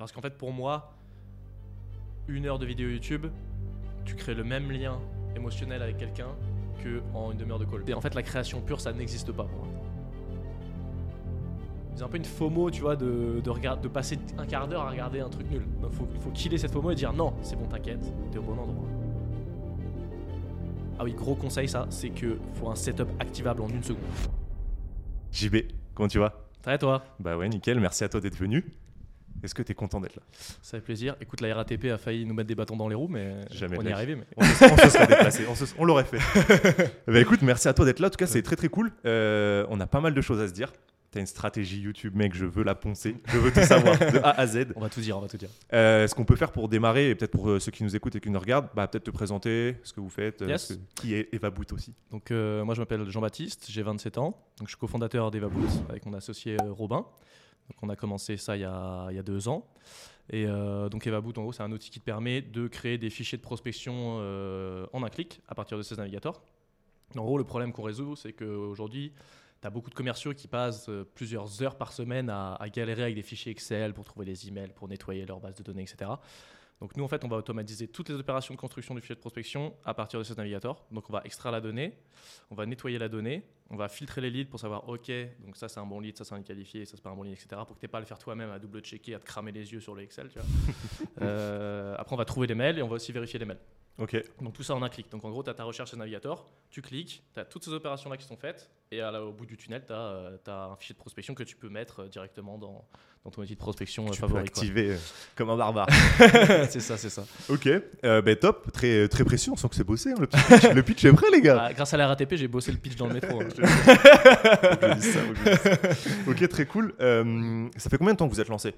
parce qu'en fait, pour moi, une heure de vidéo YouTube, tu crées le même lien émotionnel avec quelqu'un que en une demi-heure de call. Et en fait, la création pure, ça n'existe pas pour moi. C'est un peu une FOMO, tu vois, de, de, regard- de passer un quart d'heure à regarder un truc nul. Il faut, faut killer cette FOMO et dire non, c'est bon, t'inquiète, t'es au bon endroit. Ah oui, gros conseil, ça, c'est que faut un setup activable en une seconde. JB, comment tu vas? Va toi? Bah ouais, nickel, merci à toi d'être venu. Est-ce que t'es content d'être là? Ça fait plaisir. Écoute, la RATP a failli nous mettre des bâtons dans les roues, mais Jamais on y est arrivé. Mais... On se, on se serait déplacé, on, se- on l'aurait fait. bah écoute, merci à toi d'être là. En tout cas, c'est très très cool. Euh, on a pas mal de choses à se dire. T'as une stratégie YouTube, mec, je veux la poncer. Je veux tout savoir de A à Z. On va tout dire, on va tout dire. Euh, ce qu'on peut faire pour démarrer, et peut-être pour euh, ceux qui nous écoutent et qui nous regardent, bah, peut-être te présenter ce que vous faites. euh, Yes. ce que- qui est Eva Boot aussi. Donc euh, moi je m'appelle Jean-Baptiste, j'ai 27 ans, donc je suis cofondateur d'Eva Boots avec mon associé Robin. On a commencé ça il y a, deux ans. Et euh, donc Eva Boot en gros c'est un outil qui te permet de créer des fichiers de prospection euh, en un clic à partir de ces navigateurs. En gros le problème qu'on résout c'est qu'aujourd'hui tu as beaucoup de commerciaux qui passent euh, plusieurs heures par semaine à, à galérer avec des fichiers Excel pour trouver les emails, pour nettoyer leur base de données, etc. Donc nous, en fait, on va automatiser toutes les opérations de construction du fichier de prospection à partir de ce navigateur. Donc on va extraire la donnée, on va nettoyer la donnée, on va filtrer les leads pour savoir, OK, donc ça c'est un bon lead, ça c'est un qualifié, ça c'est pas un bon lead, etc. Pour que tu pas à le faire toi-même, à double-checker, à te cramer les yeux sur le Excel. Tu vois. Euh, après, on va trouver les mails et on va aussi vérifier les mails. Ok. Donc tout ça en un clic. Donc en gros, tu as ta recherche sur navigateur, tu cliques, tu as toutes ces opérations-là qui sont faites, et à au bout du tunnel, tu as, un fichier de prospection que tu peux mettre euh, directement dans, dans ton outil de prospection euh, Tu peux favori. activer euh, comme un barbare. c'est ça, c'est ça. ok, euh, bah, top, très, très précis. On sent que c'est bossé. hein, le, pitch. le pitch est prêt, les gars. Ah, grâce à la RATP, j'ai bossé le pitch dans le métro. hein. Que ça, que ok, très cool. Euh, ça fait combien de temps que vous êtes lancé?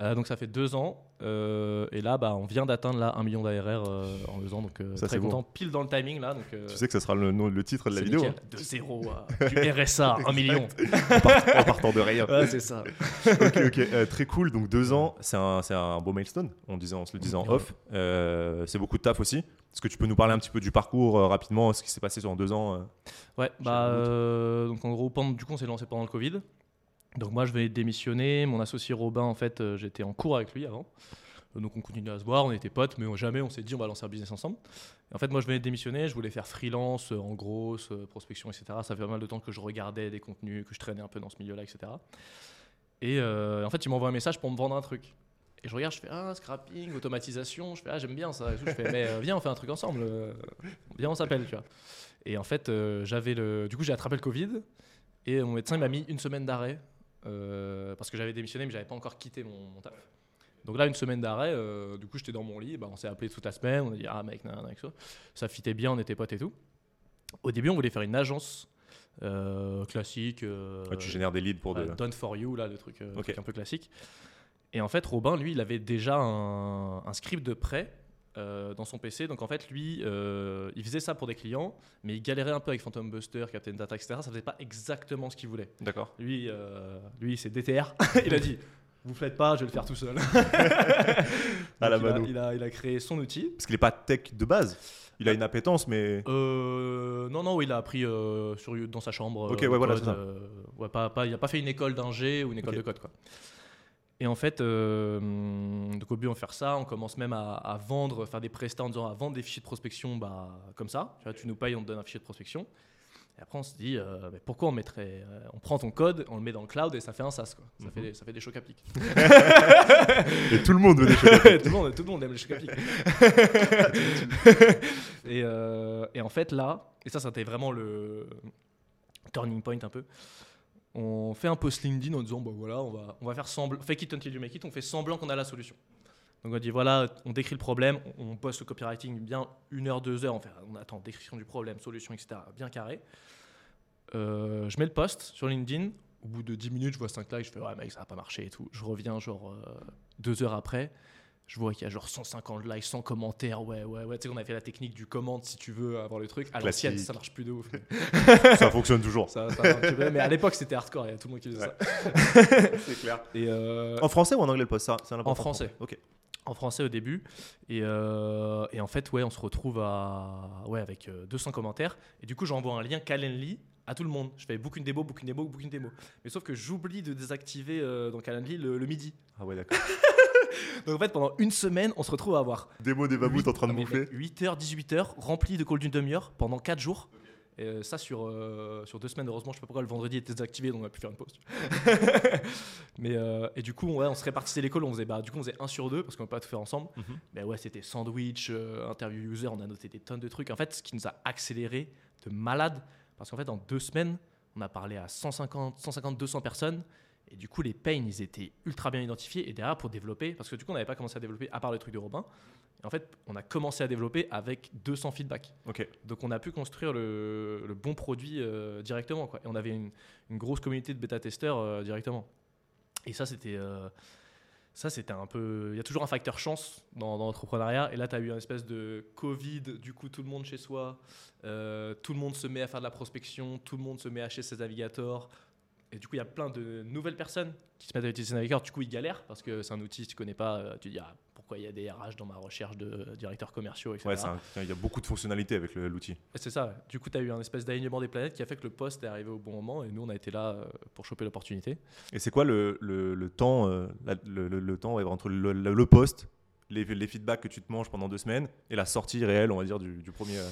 Euh, donc ça fait deux ans, euh, et là, bah, on vient d'atteindre là un million d'ARR euh, en deux ans, donc euh, Ça, très content, pile dans le timing là. Donc, euh, Tu sais que ça sera le, le titre de la vidéo. hein. De zéro à du RSA, un million. en, part- en partant de rien. Ouais, c'est ça. ok, ok, euh, très cool. Donc deux ans, c'est un, c'est un beau milestone. On, disait, on se le disait en off. Euh, c'est beaucoup de taf aussi. Est-ce que tu peux nous parler un petit peu du parcours euh, rapidement, ce qui s'est passé sur deux ans Ouais, bah, donc en gros, pendant, du coup, on s'est lancé pendant le Covid. Donc moi, je venais de démissionner. Mon associé Robin, en fait, j'étais en cours avec lui avant. Donc on continuait à se voir, on était potes, mais jamais on s'est dit on va lancer un business ensemble. En fait, moi, je venais de démissionner, je voulais faire freelance, euh, en grosse, euh, prospection, etc. Ça fait pas mal de temps que je regardais des contenus, que je traînais un peu dans ce milieu-là, etc. Et euh, en fait, il m'envoie un message pour me vendre un truc. Et je regarde, je fais ah scrapping, automatisation, je fais ah j'aime bien ça. Et tout. Je fais mais viens on fait un truc ensemble, viens on s'appelle, tu vois. Et en fait, j'avais le, du coup j'ai attrapé le Covid et mon médecin m'a mis une semaine d'arrêt parce que j'avais démissionné mais j'avais pas encore quitté mon, mon taf. Donc là une semaine d'arrêt, euh, du coup j'étais dans mon lit, bah, on s'est appelé toute la semaine, on a dit ah mec nan, nan, avec ça, ça fitait bien, on était potes et tout. Au début on voulait faire une agence euh, classique. euh, Ouais, Tu génères des leads pour Ouais, de. Done for you, là, le truc, un peu classique. Et en fait, Robin, lui, il avait déjà un, un script de prêt euh, dans son PC. Donc en fait, lui, euh, il faisait ça pour des clients, mais il galérait un peu avec Phantom Buster, Captain Data, etc. Ça faisait pas exactement ce qu'il voulait. D'accord. Lui, euh, lui c'est DTR. il a dit Vous faites pas, je vais le faire tout seul. À la Donc, il, a, mano. il, a, il a créé son outil. Parce qu'il n'est pas tech de base. Il a une appétence, mais. Euh, non, non, il a appris euh, sur, dans sa chambre. Ok, ouais, le voilà, code, c'est ça. euh, ouais, pas, pas- il n'a pas fait une école d'ingé ou une école de code. Quoi. Et en fait, euh, donc au but, on va faire ça. On commence même à, à vendre, faire des prestats en disant à vendre des fichiers de prospection bah, comme ça. Tu, vois, tu nous payes, on te donne un fichier de prospection. Et après, on se dit, euh, mais pourquoi on mettrait. euh, on prend ton code, on le met dans le cloud et ça fait un SaaS. Quoi. Ça, Mhm. fait, ça fait des chocs à pic. Et tout le monde veut des choses. tout, le monde, tout le monde aime les chocs à pic. et, euh, et en fait, là, et ça, c'était vraiment le turning point un peu. On fait un post LinkedIn en disant, bah voilà, on va, on va faire semblant, fake it until you make it, on fait semblant qu'on a la solution. Donc on dit, voilà, on décrit le problème, on, poste le copywriting bien une heure, deux heures, on, fait, on attend description du problème, solution, etc., bien carré. Euh, je mets le post sur LinkedIn, au bout de 10 minutes, je vois 5 likes, je fais, ouais mec, ça va pas marcher et tout. Je reviens genre euh, deux heures après, je vois qu'il y a genre 150 likes, 100 commentaires, ouais, ouais, ouais. Tu sais qu'on a fait la technique du commande si tu veux avoir le truc. À l'ancienne, Classique. ça marche plus de ouf. Ça fonctionne toujours. ça, ça va un petit peu, mais à l'époque, c'était hardcore, il y a tout le monde qui faisait Ouais. ça. C'est clair. Et euh, En français ou en anglais le poste ça, c'est un important. En français. Ok. En français au début. Et, euh, et en fait, ouais, on se retrouve à, ouais, avec euh, 200 commentaires. Et du coup, j'envoie un lien Calendly à tout le monde. Je fais book une démo, book une démo, book une démo. Mais sauf que j'oublie de désactiver euh, dans Calendly le, le midi. Ah ouais, d'accord. Donc en fait, pendant une semaine, on se retrouve à avoir mots, des mammouths en train de bouffer. 8h, 18h, rempli de calls d'une demi-heure pendant 4 jours. Et euh, ça sur, euh, sur deux semaines, heureusement, je sais pas pourquoi le vendredi était désactivé, donc on a pu faire une pause. Mais, euh, et du coup, ouais, on se répartissait calls, on faisait, bah, du coup, on faisait un sur deux parce qu'on ne peut pas tout faire ensemble. Mhm. Mais ouais, c'était sandwich, euh, interview user, on a noté des tonnes de trucs. En fait, ce qui nous a accéléré de malade, parce qu'en fait, en deux semaines, on a parlé à 150, 150 200 personnes. Et du coup, les pains, ils étaient ultra bien identifiés. Et derrière, pour développer, parce que du coup, on n'avait pas commencé à développer à part le truc de Robin. Et en fait, on a commencé à développer avec 200 feedbacks. Ok. Donc, on a pu construire le, le bon produit euh, directement. Quoi. Et on avait une, une grosse communauté de bêta-testeurs euh, directement. Et ça, c'était. euh, ça, c'était un peu. Il y a toujours un facteur chance dans, dans l'entrepreneuriat. Et là, tu as eu une espèce de Covid, du coup, tout le monde chez soi. euh, tout le monde se met à faire de la prospection. Tout le monde se met à acheter ses navigateurs. Et du coup, il y a plein de nouvelles personnes qui se mettent à utiliser Navigator. Du coup, ils galèrent parce que c'est un outil, si tu connais pas, euh, tu dis ah, pourquoi il y a des RH dans ma recherche de directeurs commerciaux, etc. Ouais, il y a beaucoup de fonctionnalités avec l'outil. C'est ça. Du coup, tu as eu un espèce d'alignement des planètes qui a fait que le poste est arrivé au bon moment et nous, on a été là euh, pour choper l'opportunité. Et c'est quoi le, le- le temps, euh, la- le, temps ouais, entre le, le- le post, les, les feedbacks que tu te manges pendant deux semaines et la sortie réelle, on va dire, du, du premier. euh,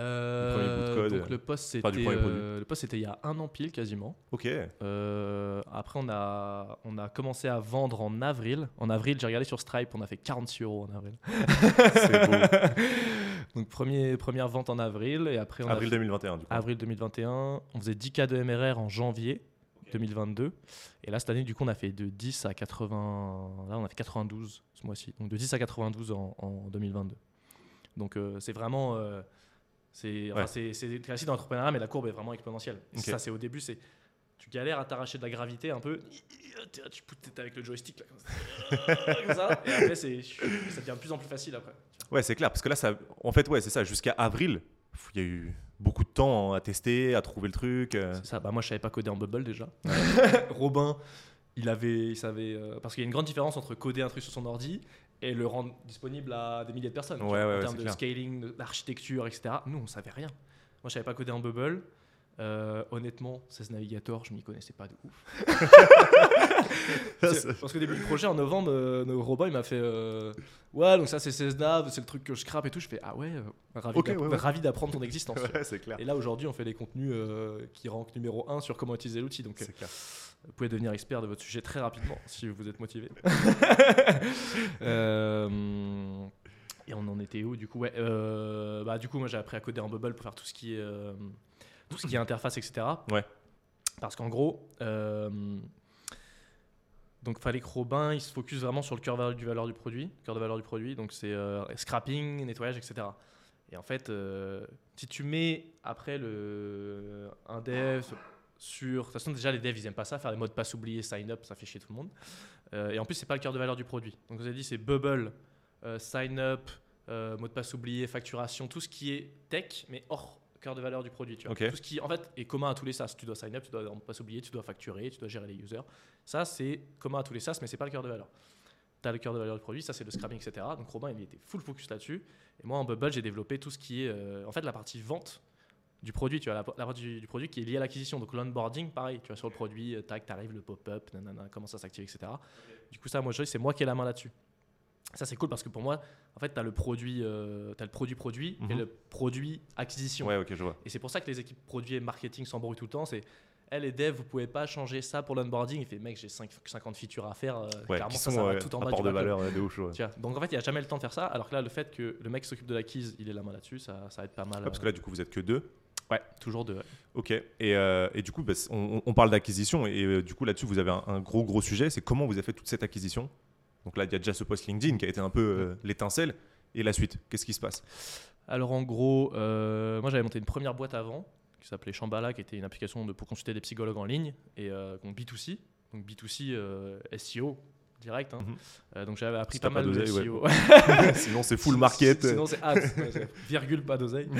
Euh, premier bout de code, donc le poste, c'était enfin, euh, le poste, c'était il y a un an pile quasiment. Ok. Euh, après, on a, on a commencé à vendre en avril. En avril, j'ai regardé sur Stripe, on a fait 46 euros en avril. C'est beau. Donc premier, première vente en avril et après on a Avril fait- 2021, du coup. avril 2021. On faisait 10 cas de MRR en janvier 2022. Et là, cette année, du coup, on a fait de 10 à 80. Là, on a fait 92 ce mois-ci. Donc de 10 à 92 en, en 2022. Donc euh, c'est vraiment. euh, c'est enfin, Ouais. classique dans l'entrepreneuriat, mais la courbe est vraiment exponentielle. Et. Ça, c'est au début, c'est. Tu galères à t'arracher de la gravité un peu. Tu poutes avec le joystick là, comme ça. Et après, ça devient de plus en plus facile après. Ouais, c'est clair, parce que là, ça, en fait, ouais, c'est ça. Jusqu'à avril, il y a eu beaucoup de temps à tester, à trouver le truc. euh. C'est ça. Bah, moi, je savais pas coder en Bubble déjà. Robin, il avait, il savait, euh, parce qu'il y a une grande différence entre coder un truc sur son ordi et le rendre disponible à des milliers de personnes. Ouais, vois, en termes de clair. scaling, d'architecture, etc. Nous, on savait rien. Moi, je savais pas coder en Bubble. Euh, honnêtement, 16 Navigator, je m'y connaissais pas de ouf. Parce qu'au début du projet, en novembre, euh, notre robot, il m'a fait euh, Ouais, donc ça, c'est 16 nav, c'est le truc que je scrape et tout. Je fais Ah ouais, euh, ravi ouais, ouais. d'apprendre ton existence. Ouais, c'est clair. Et là, aujourd'hui, on fait des contenus euh, qui rankent numéro 1 sur comment utiliser l'outil. Donc. Vous pouvez devenir expert de votre sujet très rapidement si vous êtes motivé. Euh, et on en était où du coup? Ouais, euh, bah, Du coup, moi j'ai appris à coder en Bubble pour faire tout ce qui est, euh, tout ce qui est interface, etc. Ouais. Parce qu'en gros, donc fallait que Robin il se focus vraiment sur le cœur du valeur du produit, cœur de valeur du produit. Donc c'est scrapping, nettoyage, etc. Et en fait, si tu mets après le, un dev sur. De toute façon, déjà, les devs, ils aiment pas ça, faire des mots de passe oubliés, sign up, ça fait chier tout le monde. Euh, et en plus, c'est pas le cœur de valeur du produit. Donc, vous avez dit, c'est Bubble, euh, sign up, euh, mot de passe oublié, facturation, tout ce qui est tech, mais hors cœur de valeur du produit. Tu vois. Ok. Tout ce qui, en fait, est commun à tous les SaaS. Tu dois sign up, tu dois mot de passe oublié, tu dois facturer, tu dois gérer les users. Ça, c'est commun à tous les SaaS, mais c'est pas le cœur de valeur. Tu as le cœur de valeur du produit, ça c'est le scrapping, etc. Donc Robin, il était full focus là-dessus. Et moi, en Bubble, j'ai développé tout ce qui est, euh, en fait, la partie vente du produit, tu vois, la, la partie du, du produit qui est liée à l'acquisition. Donc l'onboarding, pareil, tu vois, sur le produit, euh, tac, t'arrives, le pop-up, nanana, comment ça s'active, etc. Du coup, ça, moi, je- c'est moi qui ai la main là-dessus. Ça, c'est cool parce que pour moi, en fait, tu as le produit, euh, t'as le produit produit et Mhm. le produit acquisition. Ouais, ok, je vois. Et c'est pour ça que les équipes produits et marketing s'embrouillent tout le temps. C'est, elle les devs, vous pouvez pas changer ça pour l'onboarding. Il fait, mec, j'ai 5 50 features à faire. euh, Ouais, clairement, qui ça, sont ça va euh, tout en bas du de valeur euh, de ouf. Tu vois. Donc en fait, il n'y a jamais le temps de faire ça. Alors que là, le fait que le mec s'occupe de l'acquise, il est la main là-dessus, ça, ça va être pas mal. Parce que euh, là, du coup, vous êtes que deux. Ouais, toujours de. Ok. Et, euh, et du coup, bah, on, on parle d'acquisition. Et euh, du coup, là-dessus, vous avez un, un gros, gros sujet. C'est comment vous avez fait toute cette acquisition? Donc là, il y a déjà ce post LinkedIn qui a été un peu euh, l'étincelle. Et la suite, qu'est-ce qui se passe? Alors en gros, moi j'avais monté une première boîte avant qui s'appelait Shambhala, qui était une application de, pour consulter des psychologues en ligne et donc B2C, donc B2C euh, SEO direct. hein. Mhm. Euh, donc j'avais appris Si pas mal de SEO. Sinon, c'est full market. Sinon c'est ads, ouais, c'est virgule pas d'oseille.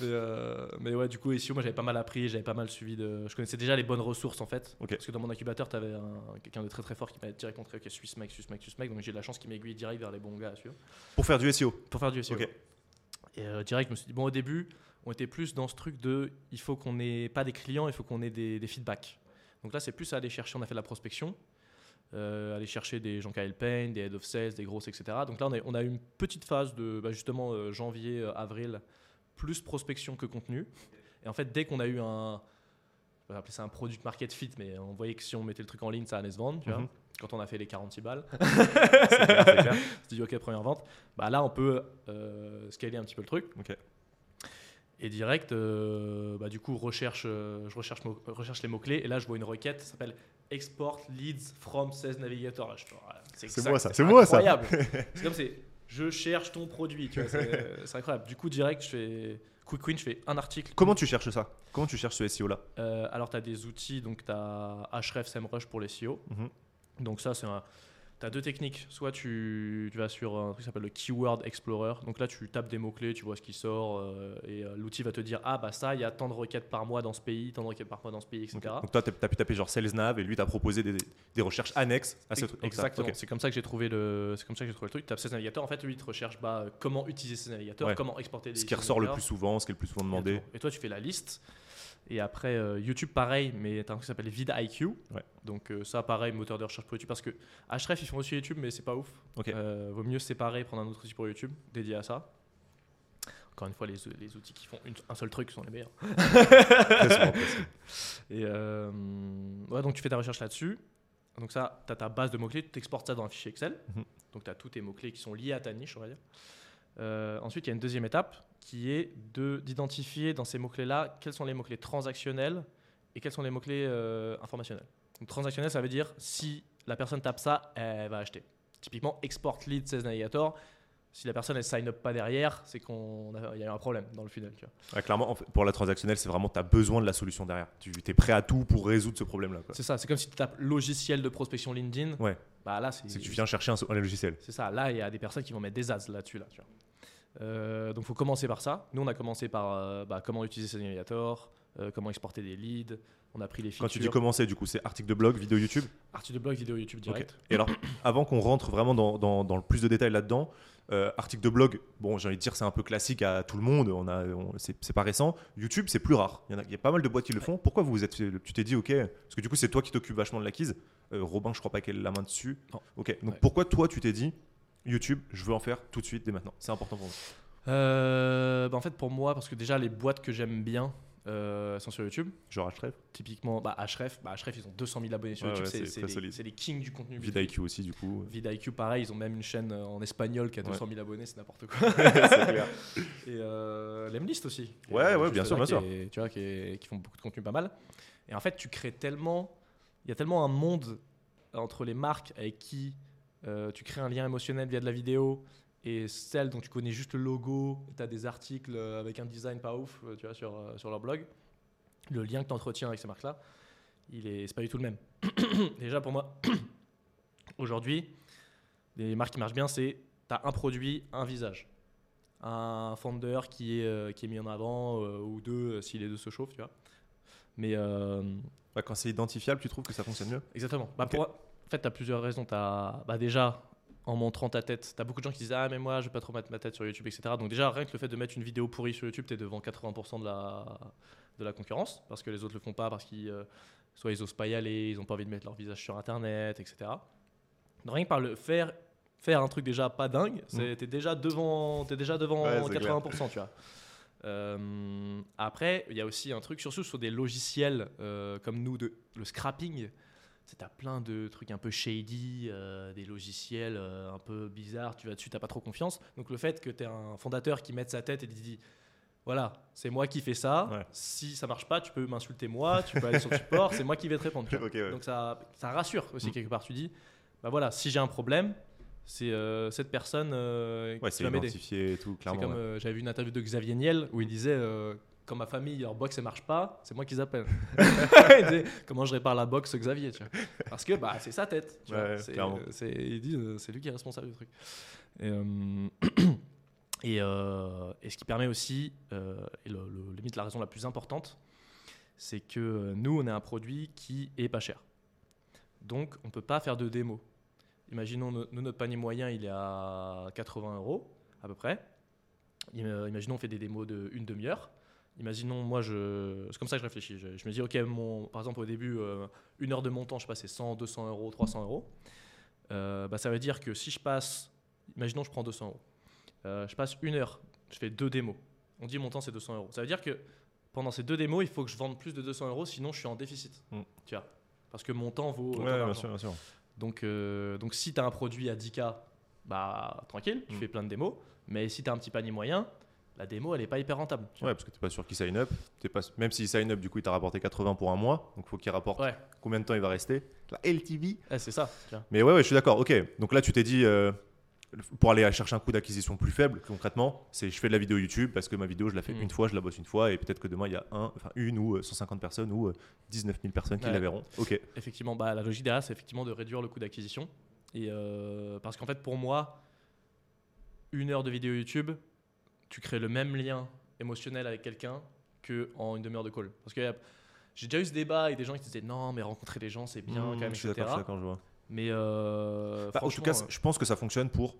mais, euh, mais ouais, du coup SEO, moi j'avais pas mal appris, j'avais pas mal suivi de. Je connaissais déjà les bonnes ressources en fait, parce que dans mon incubateur, tu avais quelqu'un de très très fort qui m'a direct montré ok suis ce mec, suis ce mec, suis ce mec, donc j'ai de la chance qu'il m'aiguille direct vers les bons gars à suivre Pour faire du SEO. pour faire du SEO. Et euh, direct, je me suis dit, bon, au début, on était plus dans ce truc de il faut qu'on ait pas des clients, il faut qu'on ait des, des feedbacks. Donc là, c'est plus à aller chercher, on a fait de la prospection. euh, aller chercher des Jean-Kyle Payne, des Head of Sales, des grosses, etc. Donc là, on a, on a une petite phase de bah, justement euh, janvier, euh, avril, plus prospection que contenu. Et en fait, dès qu'on a eu un, on va appeler ça un product market fit, mais on voyait que si on mettait le truc en ligne, ça allait se vendre, tu vois. Mhm. Quand on a fait les 46 balles, C'est clair, c'est clair. on s'est dit ok première vente. Bah là, on peut scaler un petit peu le truc. Ok. Et direct, euh, bah, du coup, recherche, euh, je recherche, mo- recherche les mots-clés. Et là, je vois une requête, ça s'appelle Export Leads from 16 Navigator. Ah, C'est moi, ça, c'est moi, ça. incroyable. c'est comme c'est, je cherche ton produit. C'est incroyable. Du coup, direct, je fais quick win, je fais un article. Comment tu cherches ça? Comment tu cherches ce SEO-là Euh, alors, tu as des outils, donc tu as Href, SEMrush pour les SEO. Mhm. Donc ça, c'est un... Tu as deux techniques. Soit tu, tu vas sur un truc qui s'appelle le Keyword Explorer. Donc là, tu tapes des mots-clés, tu vois ce qui sort, euh, et euh, l'outil va te dire, ah bah ça, il y a tant de requêtes par mois dans ce pays, tant de requêtes par mois dans ce pays, etc. Donc toi, tu as pu taper genre SalesNav et lui t'a proposé des, des recherches annexes à ce truc. Exactement. C'est comme ça que j'ai trouvé le, c'est comme ça que j'ai trouvé le truc. Tu tapes ces navigateurs. En fait, lui, il te recherche bah, comment utiliser ces navigateurs, Ouais. comment exporter des Ce qui ressort le plus souvent, ce qui est le plus souvent demandé. Et toi, tu fais la liste. Et après, euh, YouTube, pareil, mais tu as un truc qui s'appelle VidIQ. Ouais. Donc, euh, ça, pareil, moteur de recherche pour YouTube. Parce que Href, ils font aussi YouTube, mais c'est pas ouf. Ok. Euh, vaut mieux séparer, prendre un autre outil pour YouTube, dédié à ça. Encore une fois, les, les outils qui font une- un seul truc sont les meilleurs. Et ouais, donc tu fais ta recherche là-dessus. Donc ça, tu as ta base de mots-clés, tu exportes ça dans un fichier Excel. Mhm. Donc tu as tous tes mots-clés qui sont liés à ta niche, on va dire. Ensuite, il y a une deuxième étape qui est de- d'identifier dans ces mots-clés-là quels sont les mots-clés transactionnels et quels sont les mots-clés euh, informationnels. Donc transactionnel, ça veut dire si la personne tape ça, elle va acheter. Typiquement, export lead 16 navigator. Si la personne elle sign up pas derrière, c'est qu'on il y a eu un problème dans le funnel. Tu vois. Ouais, clairement, pour la transactionnelle, c'est vraiment tu as besoin de la solution derrière. Tu es prêt à tout pour résoudre ce problème-là. C'est ça, c'est comme si tu tapes logiciel de prospection LinkedIn. Ouais. Bah là, c'est que tu viens chercher un, un logiciel. C'est ça. Là, il y a des personnes qui vont mettre des ads là-dessus. Là, tu vois. Euh, donc, il faut commencer par ça. Nous, on a commencé par euh, bah, comment utiliser ces navigateurs, euh, comment exporter des leads. On a pris les features. Quand tu dis commencer, du coup, c'est article de blog, vidéo YouTube? Article de blog, vidéo YouTube direct. Et alors, avant qu'on rentre vraiment dans, dans- dans le plus de détails là-dedans, euh, article de blog, bon, j'ai envie de dire, c'est un peu classique à tout le monde. On a, on- c'est, pas récent. YouTube, c'est plus rare. Il y, en a, il y a pas mal de boîtes qui le font. Pourquoi vous vous êtes, fait- tu t'es dit, ok, parce que du coup, c'est toi qui t'occupes vachement de l'acquise. Robin, je crois pas qu'elle ait la main dessus. Non. Ok. Donc Ouais. pourquoi toi, tu t'es dit, YouTube, je veux en faire tout de suite, dès maintenant. C'est important pour moi. Euh, bah, en fait, pour moi, parce que déjà, les boîtes que j'aime bien euh, sont sur YouTube. Genre Href, Typiquement, bah, Href, bah, Href, ils ont 200 000 abonnés sur Ouais, YouTube. ouais, c'est, les, kings du contenu. VidIQ aussi, du coup. VidIQ, pareil, ils ont même une chaîne euh, en espagnol qui a Ouais. 200 000 abonnés, c'est n'importe quoi. clair. Et euh, Lemlist aussi. Ouais, ouais, bien sûr, bien est- tu vois, qui, est- qui font beaucoup de contenu pas mal. Et en fait, tu crées tellement. Il y a tellement un monde entre les marques avec qui euh, tu crées un lien émotionnel via de la vidéo et celles dont tu connais juste le logo, tu as des articles euh, avec un design pas ouf euh, tu vois, sur, sur leur blog. Le lien que tu entretiens avec ces marques-là, il est, c'est pas du tout le même. Déjà pour moi, aujourd'hui, les marques qui marchent bien, c'est tu as un produit, un visage un founder qui est, qui est mis en avant, euh, ou deux si les deux se chauffent, tu vois. Mais euh, Ouais, quand c'est identifiable, tu trouves que ça fonctionne mieux exactement. Bah, pour- en fait, tu as plusieurs raisons. T'as- bah, déjà, en montrant ta tête, tu as beaucoup de gens qui disent Ah, mais moi, je vais pas trop mettre ma tête sur YouTube, etc. Donc, déjà, rien que le fait de mettre une vidéo pourrie sur YouTube, tu es devant 80% de la, de la concurrence, parce que les autres le font pas, parce qu'ils euh, soit ils osent pas y aller, ils ont pas envie de mettre leur visage sur Internet, etc. Donc, rien que par le faire, faire un truc déjà pas dingue, c'est t'es déjà devant, t'es déjà devant Ouais, c'est 80%, tu vois. Euh, après, il y a aussi un truc, surtout sur des logiciels euh, comme nous, de, le scrapping. Tu as plein de trucs un peu shady, euh, des logiciels euh, un peu bizarres, tu vas dessus, tu pas trop confiance. Donc le fait que tu aies un fondateur qui mette sa tête et dit voilà, c'est moi qui fais ça, Ouais. si ça marche pas, tu peux m'insulter moi, tu peux aller sur le support, c'est moi qui vais te répondre. ouais. Donc ça, ça rassure aussi Mm. quelque part. Tu dis bah voilà, si j'ai un problème, c'est euh, cette personne euh, Ouais, qui va m'aider. C'est comme ouais. euh, j'avais vu une interview de Xavier Niel où il disait quand ma famille leur box elle marche pas, c'est moi qu'ils appellent. comment je répare la box Xavier, tu vois. Parce que bah c'est sa tête. Tu vois. Ouais, C'est, euh, c'est- il dit euh, c'est lui qui est responsable du truc. Et, euh, et, euh, et ce qui permet aussi, euh, et le, le- limite la raison la plus importante, c'est que nous on est un produit qui est pas cher. Donc on peut pas faire de démo. Imaginons no- nous, notre panier moyen il est à 80 euros à peu près. Im- Imaginons on fait des démos de une demi-heure. Imaginons, moi, je, c'est comme ça que je réfléchis. Je, je me dis, ok, mon, par exemple, au début, euh, une heure de montant, je passe 100, 200 euros, 300 euros. Euh, bah, ça veut dire que si je passe, imaginons, je prends 200 euros. Euh, je passe une heure, je fais deux démos. On dit mon temps, c'est 200 euros. Ça veut dire que pendant ces deux démos, il faut que je vende plus de 200 euros, sinon je suis en déficit. Mm. Tu vois Parce que mon temps vaut. Ouais, bien sûr, bien sûr. Donc, donc si tu as un produit à 10K, bah tranquille, tu Mm. fais plein de démos. Mais si tu as un petit panier moyen, la démo, elle n'est pas hyper rentable. tu vois. Ouais, parce que t'es pas sûr qu'il sign up. Pas... Même s'il sign up, du coup, il t'a rapporté 80 pour un mois. Donc, faut qu'il rapporte Ouais, combien de temps il va rester. La LTV. Ouais, c'est ça. tu. Mais ouais, ouais, je suis d'accord. Ok. Donc là, tu t'es dit, euh, pour aller chercher un coût d'acquisition plus faible, concrètement, c'est je fais de la vidéo YouTube parce que ma vidéo, je la fais Mm. une fois, je la bosse une fois, et peut-être que demain, il y a un, enfin, une ou euh, 150 personnes ou euh, 19 000 personnes qui Ouais. la verront. Ok. Effectivement, bah, la logique derrière, c'est effectivement de réduire le coût d'acquisition. Et euh, parce qu'en fait, pour moi, une heure de vidéo YouTube, tu crées le même lien émotionnel avec quelqu'un que en une demi-heure de call. Parce que euh, j'ai déjà eu ce débat avec des gens qui disaient non, mais rencontrer des gens, c'est bien Mm, quand même, je suis etc. suis d'accord, je vois. Mais euh, Bah, en tout cas, euh, je pense que ça fonctionne pour,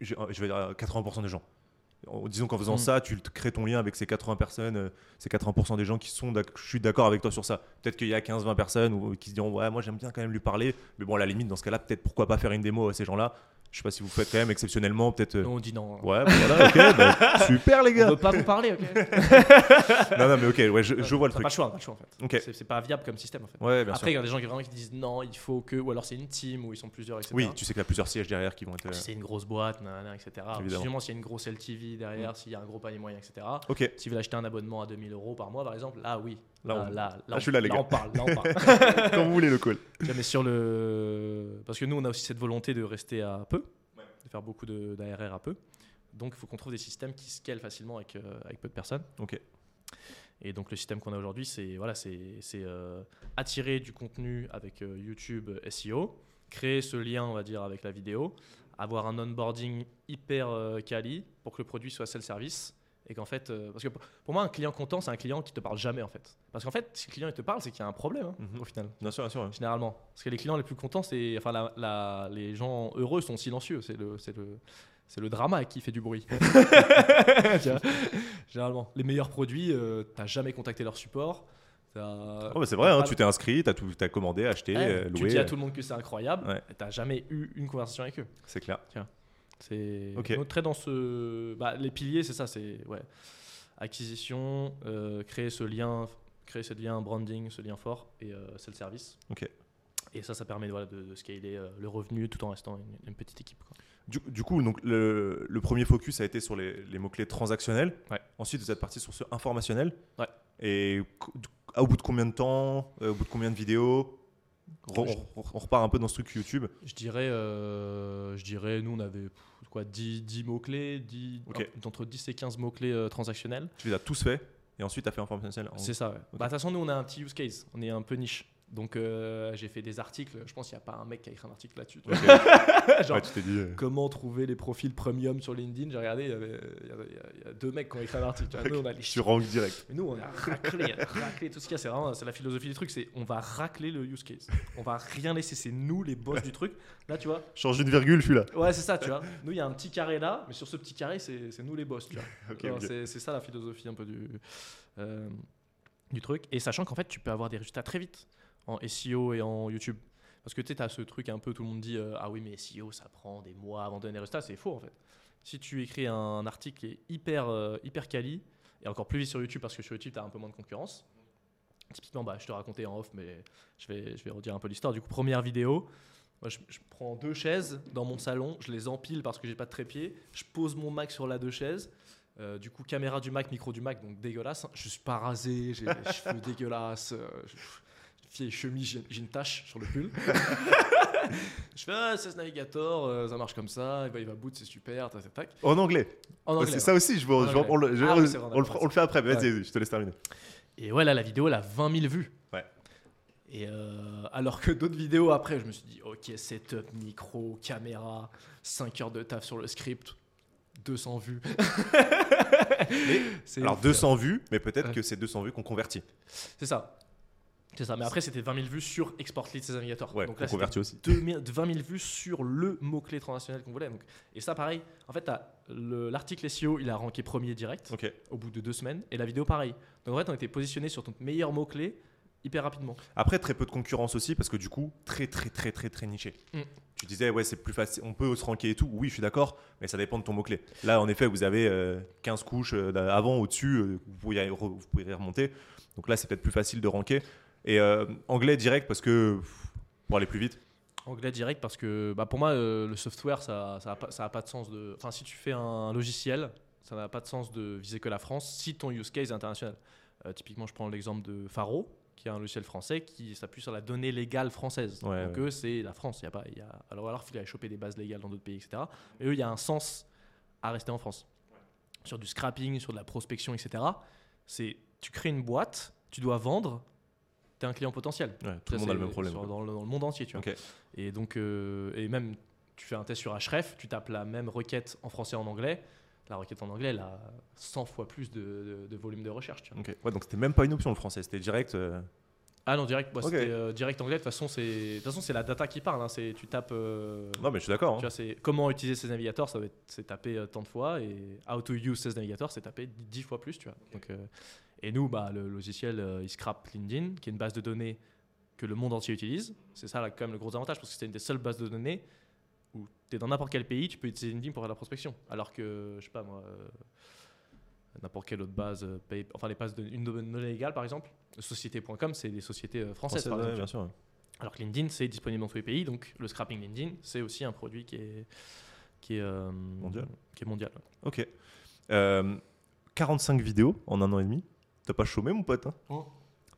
je, je vais dire, euh, 80% des gens. En- Disons qu'en faisant Mm. ça, tu crées ton lien avec ces 80 personnes, euh, ces 80% des gens qui sont je suis d'accord avec toi sur ça. Peut-être qu'il y a 15-20 personnes ou, qui se diront ouais moi j'aime bien quand même lui parler, mais bon à la limite dans ce cas-là peut-être pourquoi pas faire une démo à ces gens-là. Je sais pas si vous faites quand même exceptionnellement peut-être. euh, nous, on dit non. Ouais, bah voilà, ok, bah, super les On gars. veut pas vous parler, ok non non mais ok, ouais, je, je vois le truc. Pas le choix, pas le choix en fait. Ok. C'est- pas viable comme système en fait. Ouais, bien Après, il y a des gens qui, vraiment, qui disent non, il faut que. Ou alors c'est une team où ils sont plusieurs, etc. Oui, tu sais qu'il y a plusieurs sièges derrière qui vont être. euh, Si c'est une grosse boîte, nanana, etc. Évidemment. S'il y a une grosse LTV derrière, s'il y a un gros panier moyen, etc. Ok. Si vous acheter un abonnement à 2000 euros par mois, par exemple, là, oui. Là, Là, on- là, je suis là, les gars. on parle, là, on parle. Quand vous voulez le call. Mais sur le. Parce que nous, on a aussi cette volonté de rester à peu, de faire beaucoup d'ARR à peu. Donc, il faut qu'on trouve des systèmes qui scalent facilement avec, euh, avec peu de personnes. Ok. Et donc, le système qu'on a aujourd'hui, c'est voilà, c'est euh, attirer du contenu avec euh, YouTube SEO, créer ce lien, on va dire, avec la vidéo, avoir un onboarding hyper euh, quali pour que le produit soit self-service. Et qu'en fait, euh, parce que pour moi, un client content, c'est un client qui te parle jamais en fait. Parce qu'en fait, si le client il te parle, c'est qu'il y a un problème hein, Mhm. au final Bien sûr, bien sûr. généralement. Parce que les clients les plus contents, c'est, enfin, la- la- les gens heureux sont silencieux. C'est le, c'est le, c'est le drama qui fait du bruit. Tu généralement, les meilleurs produits, euh, t'as jamais contacté leur support. Oh, bah, c'est vrai, hein, tu t'es inscrit, t'as tout, t'as commandé, acheté, Ouais, euh, tu loué. dis à euh, tout le monde que c'est incroyable. Ouais. et T'as jamais eu une conversation avec eux. C'est clair. C'est Ok. donc, très dans ce. bah, les piliers, c'est ça. C'est ouais. acquisition, euh, créer ce lien, créer ce lien branding, ce lien fort, et euh, c'est le service. Ok. Et ça, ça permet voilà, de, de scaler euh, le revenu tout en restant une, une petite équipe. quoi. Du, du coup, donc, le, le premier focus a été sur les, les mots-clés transactionnels. Ouais. Ensuite, vous êtes parti sur ce informationnel. Ouais. Et au bout de combien de temps Au bout de combien de vidéos? On, on repart un peu dans ce truc YouTube. Je dirais, euh, je dirais, nous on avait quoi, 10, 10 mots-clés, 10, Ok. un- entre 10 et 15 mots-clés euh, transactionnels. Tu les as tous faits. Et ensuite, tu as fait informationnel. en- C'est ça, ouais. Bah, De toute façon, nous on a un petit use case, on est un peu niche. Donc euh, j'ai fait des articles, je pense qu'il n'y a pas un mec qui a écrit un article là-dessus. Genre, Ouais, tu t'es dit. euh, Comment trouver les profils premium sur LinkedIn? J'ai regardé, il y, avait, il, a- il y a deux mecs qui ont écrit un article. Nous on a les Tu rank direct. Mais nous, on a raclé, raclé tout ce qu'il y a. C'est vraiment c'est la philosophie du truc. C'est on va racler le use case. On va rien laisser. C'est nous les boss du truc. Là, tu vois. Change une virgule, je suis là. Ouais, c'est ça, tu vois. Nous, il y a un petit carré là, mais sur ce petit carré, c'est c'est nous les boss, tu vois. Ok, Alors, ok. c'est- C'est ça la philosophie un peu du, euh, du truc. Et sachant qu'en fait, tu peux avoir des résultats très vite en SEO et en YouTube. Parce que tu sais, as ce truc un peu, tout le monde dit euh, Ah oui, mais SEO, ça prend des mois avant de donner des résultats. C'est faux en fait. Si tu écris un article qui est hyper, euh, hyper quali, et encore plus vite sur YouTube, parce que sur YouTube, tu as un peu moins de concurrence. Typiquement, bah, je te racontais en off, mais je vais, je vais redire un peu l'histoire. Du coup, première vidéo, je, prends deux chaises dans mon salon, je les empile parce que j'ai pas de trépied, je pose mon Mac sur la deux chaises. Euh, du coup, caméra du Mac, micro du Mac, donc dégueulasse. hein. Je suis pas rasé, j'ai les cheveux dégueulasses, euh, vieille chemise, j'ai une tache sur le pull. je fais ah, 16 Navigator, euh, ça marche comme ça, il va, il va boot, c'est super, tac, tac, tac. En anglais. En anglais, c'est ouais. ça aussi, je, anglais. on, le, je- Ah on le, on le fait après. mais Vas-y, Ouais. je te laisse terminer. Et ouais, là, la vidéo, elle a 20 000 vues. Ouais. Et euh, alors que d'autres vidéos après, je me suis dit, ok, setup, micro, caméra, 5 heures de taf sur le script, 200 vues. Alors ouf. 200 vues, mais peut-être Ouais. que c'est 200 vues qu'on convertit. C'est ça. C'est ça. Mais après, c'était 20 000 vues sur Export Lead Sales Navigator. Ouais, Donc là, on convertit aussi. c'était 2000 20 000 vues sur le mot-clé transactionnel qu'on voulait. Donc, et ça, pareil. En fait, l'article SEO, il a ranké premier direct au bout de deux semaines. Et la vidéo, pareil. Donc en fait, on était positionné sur ton meilleur mot-clé hyper rapidement. Après, très peu de concurrence aussi, parce que du coup, très, très, très, très, très niché. Mm. Tu disais, ouais, c'est plus facile, on peut se ranker et tout. Oui, je suis d'accord, mais ça dépend de ton mot-clé. Là, en effet, vous avez euh, 15 couches euh, avant, au-dessus, euh, vous, vous pouvez y remonter. Donc là, c'est peut-être plus facile de ranker. Et euh, anglais direct, parce que pour aller plus vite. Anglais direct parce que bah, pour moi, euh, le software, ça n'a ça a pas, ça a pas de sens de. Enfin, si tu fais un logiciel, ça n'a pas de sens de viser que la France si ton use case est international. Euh, typiquement, je prends l'exemple de Faro, qui est un logiciel français qui s'appuie sur la donnée légale française. Ouais, Donc, ouais. eux, c'est la France. Il y a pas, y a... Alors, alors, il faut aller choper des bases légales dans d'autres pays, etc. Mais eux, il y a un sens à rester en France. Sur du scrapping, sur de la prospection, etc. C'est tu crées une boîte, tu dois vendre, tu es un client potentiel. Ouais, tout le monde a le même problème. sur- dans, le, dans le monde entier, tu vois. Et donc, euh, et même, tu fais un test sur Href, tu tapes la même requête en français et en anglais. La requête en anglais, elle a 100 fois plus de, de- de volume de recherche. Tu vois. Ok. Ouais, donc c'était même pas une option le français, c'était direct. euh, Ah non, direct, c'était euh, direct anglais. De toute façon, c'est façon, la data qui parle. hein. C'est tu tapes. euh, Non, mais je suis d'accord. hein. c'est comment utiliser ces navigateurs, ça va être c'est tapé euh, tant de fois et how to use ces navigateurs, c'est tapé 10 fois plus, tu vois. Donc, et nous, bah, le logiciel, euh, il scrape LinkedIn, qui est une base de données que le monde entier utilise. C'est ça, là, quand même, le gros avantage, parce que c'est une des seules bases de données où tu es dans n'importe quel pays, tu peux utiliser LinkedIn pour faire de la prospection. Alors que, je sais pas moi, euh, n'importe quelle autre base, euh, paye- enfin les bases de une donnée légale, par exemple, société.com, c'est des sociétés euh, françaises, Français, par exemple. bien sûr. ouais. Alors que LinkedIn, c'est disponible dans tous les pays, donc le scrapping LinkedIn, c'est aussi un produit qui est, qui est, euh, Mondial. Qui est mondial. Ok. Euh, 45 vidéos en un an et demi. T'as pas chômé, mon pote hein Oh.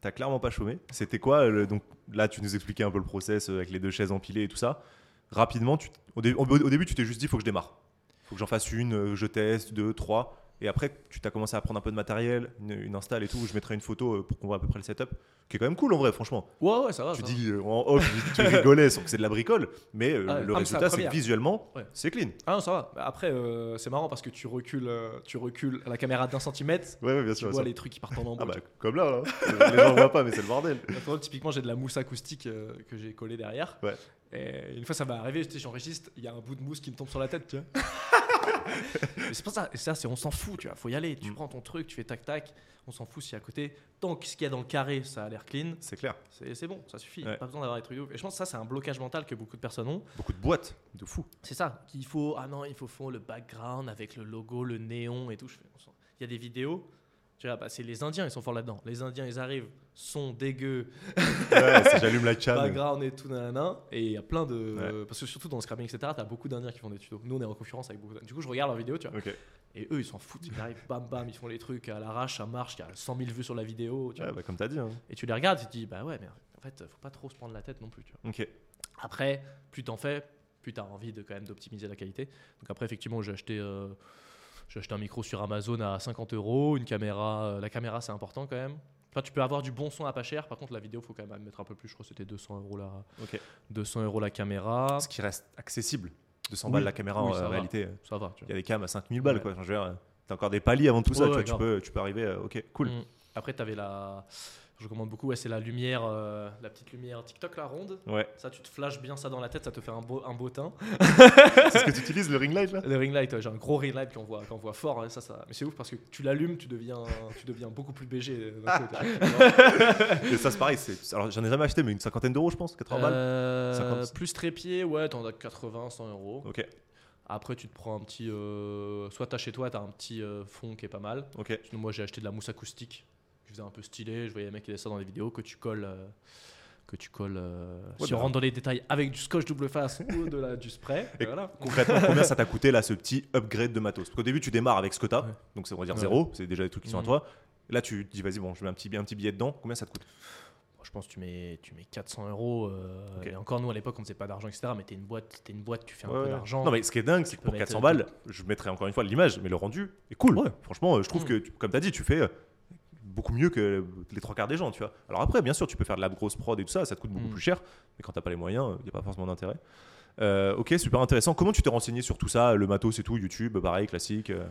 T'as clairement pas chômé. C'était quoi le- Donc là, tu nous expliquais un peu le process euh, avec les deux chaises empilées et tout ça. Rapidement, tu, au, dé- au- au début, tu t'es juste dit, faut que je démarre. Faut que j'en fasse une, euh, je teste, deux, trois. Et après, tu t'as commencé à prendre un peu de matériel, une, une install et tout. Je mettrai une photo euh, pour qu'on voit à peu près le setup, qui est quand même cool en vrai, franchement. Ouais, ouais, ça va. tu ça dis euh, en off, tu rigolais sans que c'est de la bricole, mais euh, Ah le Ah, résultat, c'est que visuellement, Ouais. c'est clean. va. Ah non, ça va. Bah, Après, euh, c'est marrant parce que tu recules, tu recules la caméra d'un centimètre, Ouais, ouais, bien tu sûr. vois ça. les trucs qui partent en lambeaux. Ah bah, comme là, là. les gens voient pas, mais c'est le bordel. Typiquement, j'ai de la mousse acoustique euh, que j'ai collée derrière. Ouais. Et une fois, ça va arriver, tu sais, j'enregistre, il y a un bout de mousse qui me tombe sur la tête, tu vois. Mais c'est pas ça, et ça, c'est on s'en fout, tu vois. Faut y aller. Tu Mm. prends ton truc, tu fais tac tac, on s'en fout si à côté. Tant que ce qu'il y a dans le carré, ça a l'air clean, C'est clair. c'est bon, ça suffit. Ouais. Pas besoin d'avoir des trucs de ouf. Et je pense que ça, c'est un blocage mental que beaucoup de personnes ont. Beaucoup de boîtes, de fou. C'est ça, qu'il faut. Ah non, il faut fond le background avec le logo, le néon et tout. Il y a des vidéos. Tu vois, bah, c'est les Indiens, ils sont forts là-dedans. Les Indiens, ils arrivent, sont dégueux, Ouais, j'allume la cam. background et tout, nanana. Et il y a plein de. Ouais. Parce que surtout dans le scrapping, etc., t'as beaucoup d'Indiens qui font des tutos. Nous, on est en concurrence avec beaucoup d'Indiens. Du coup, je regarde leurs vidéos, tu vois. Et eux, ils s'en foutent. Ils arrivent, bam, bam, ils font les trucs à l'arrache, ça marche. Il y a 100 000 vues sur la vidéo. Tu vois. Ouais, bah, comme t'as dit. hein. Et tu les regardes, tu te dis, bah ouais, mais en fait, faut pas trop se prendre la tête non plus, tu vois. Après, plus t'en fais, plus t'as envie de quand même d'optimiser la qualité. Donc après, effectivement, j'ai acheté, euh, j'ai acheté un micro sur Amazon à 50 euros, une caméra. euh, la caméra, c'est important quand même. Enfin, tu peux avoir du bon son à pas cher. Par contre, la vidéo, faut quand même mettre un peu plus. Je crois que c'était 200 euros la, Ok. 200 euros la caméra. Ce qui reste accessible. 200 Oui. balles la caméra Oui, en va. réalité. Ça va. Tu Il y a des cams à 5000 balles Ouais. quoi. Enfin, je veux dire, t'as encore des paliers avant tout ça. Ouais, tu, vois, tu, peux, tu peux arriver. euh, ok, cool. Mm. Après, tu avais la. Je recommande beaucoup, ouais, c'est la lumière, euh, la petite lumière TikTok, la ronde. Ouais. Ça, tu te flashes bien ça dans la tête, ça te fait un beau, un beau teint. c'est ce que tu utilises le ring light là? Le ring light, ouais, j'ai un gros ring light qu'on voit, qu'on voit fort. hein, ça, ça... Mais c'est ouf parce que tu l'allumes, tu deviens, tu deviens beaucoup plus BG. euh, Et ça, c'est pareil. Alors, j'en ai jamais acheté, mais une cinquantaine d'euros, je pense. 80 balles. Euh, 50. plus trépied, ouais, t'en as 80, 100 euros. Ok. Après, tu te prends un petit. euh, soit t'as chez toi, t'as un petit fond qui est pas mal. Ok. Sinon, moi, j'ai acheté de la mousse acoustique. Un peu stylé. Je voyais les mecs qui faisaient ça dans les vidéos que tu colles. euh, que tu colles. euh, Ouais, si on bah. rentre dans les détails avec du scotch double face ou de la, du spray. Et voilà. Concrètement, combien ça t'a coûté là ce petit upgrade de matos? Parce qu'au début, tu démarres avec ce que t'as. Ouais. Donc, ça on va dire zéro. C'est déjà des trucs qui sont à Mhm. toi. Là, tu te dis, vas-y, bon, je mets un petit, un petit billet dedans. Combien ça te coûte? Je pense que tu mets, tu mets 400 euros. euh. Et encore, nous, à l'époque, on faisait pas d'argent, etc. Mais t'es une boîte, t'es une boîte, tu fais un Ouais, peu d'argent. Non, mais ce qui est dingue, c'est que pour mettre 400 tout. balles, je mettrai encore une fois l'image, mais le rendu est cool. Ouais. Franchement, euh, je trouve Mm. que, comme tu as dit, tu fais euh, beaucoup mieux que les trois quarts des gens, tu vois. Alors après, bien sûr, tu peux faire de la grosse prod et tout ça, ça te coûte beaucoup Mm. plus cher, mais quand t'as pas les moyens, il n'y a pas forcément d'intérêt. Euh, ok, super intéressant. Comment tu t'es renseigné sur tout ça, le matos et tout, YouTube, pareil, classique euh,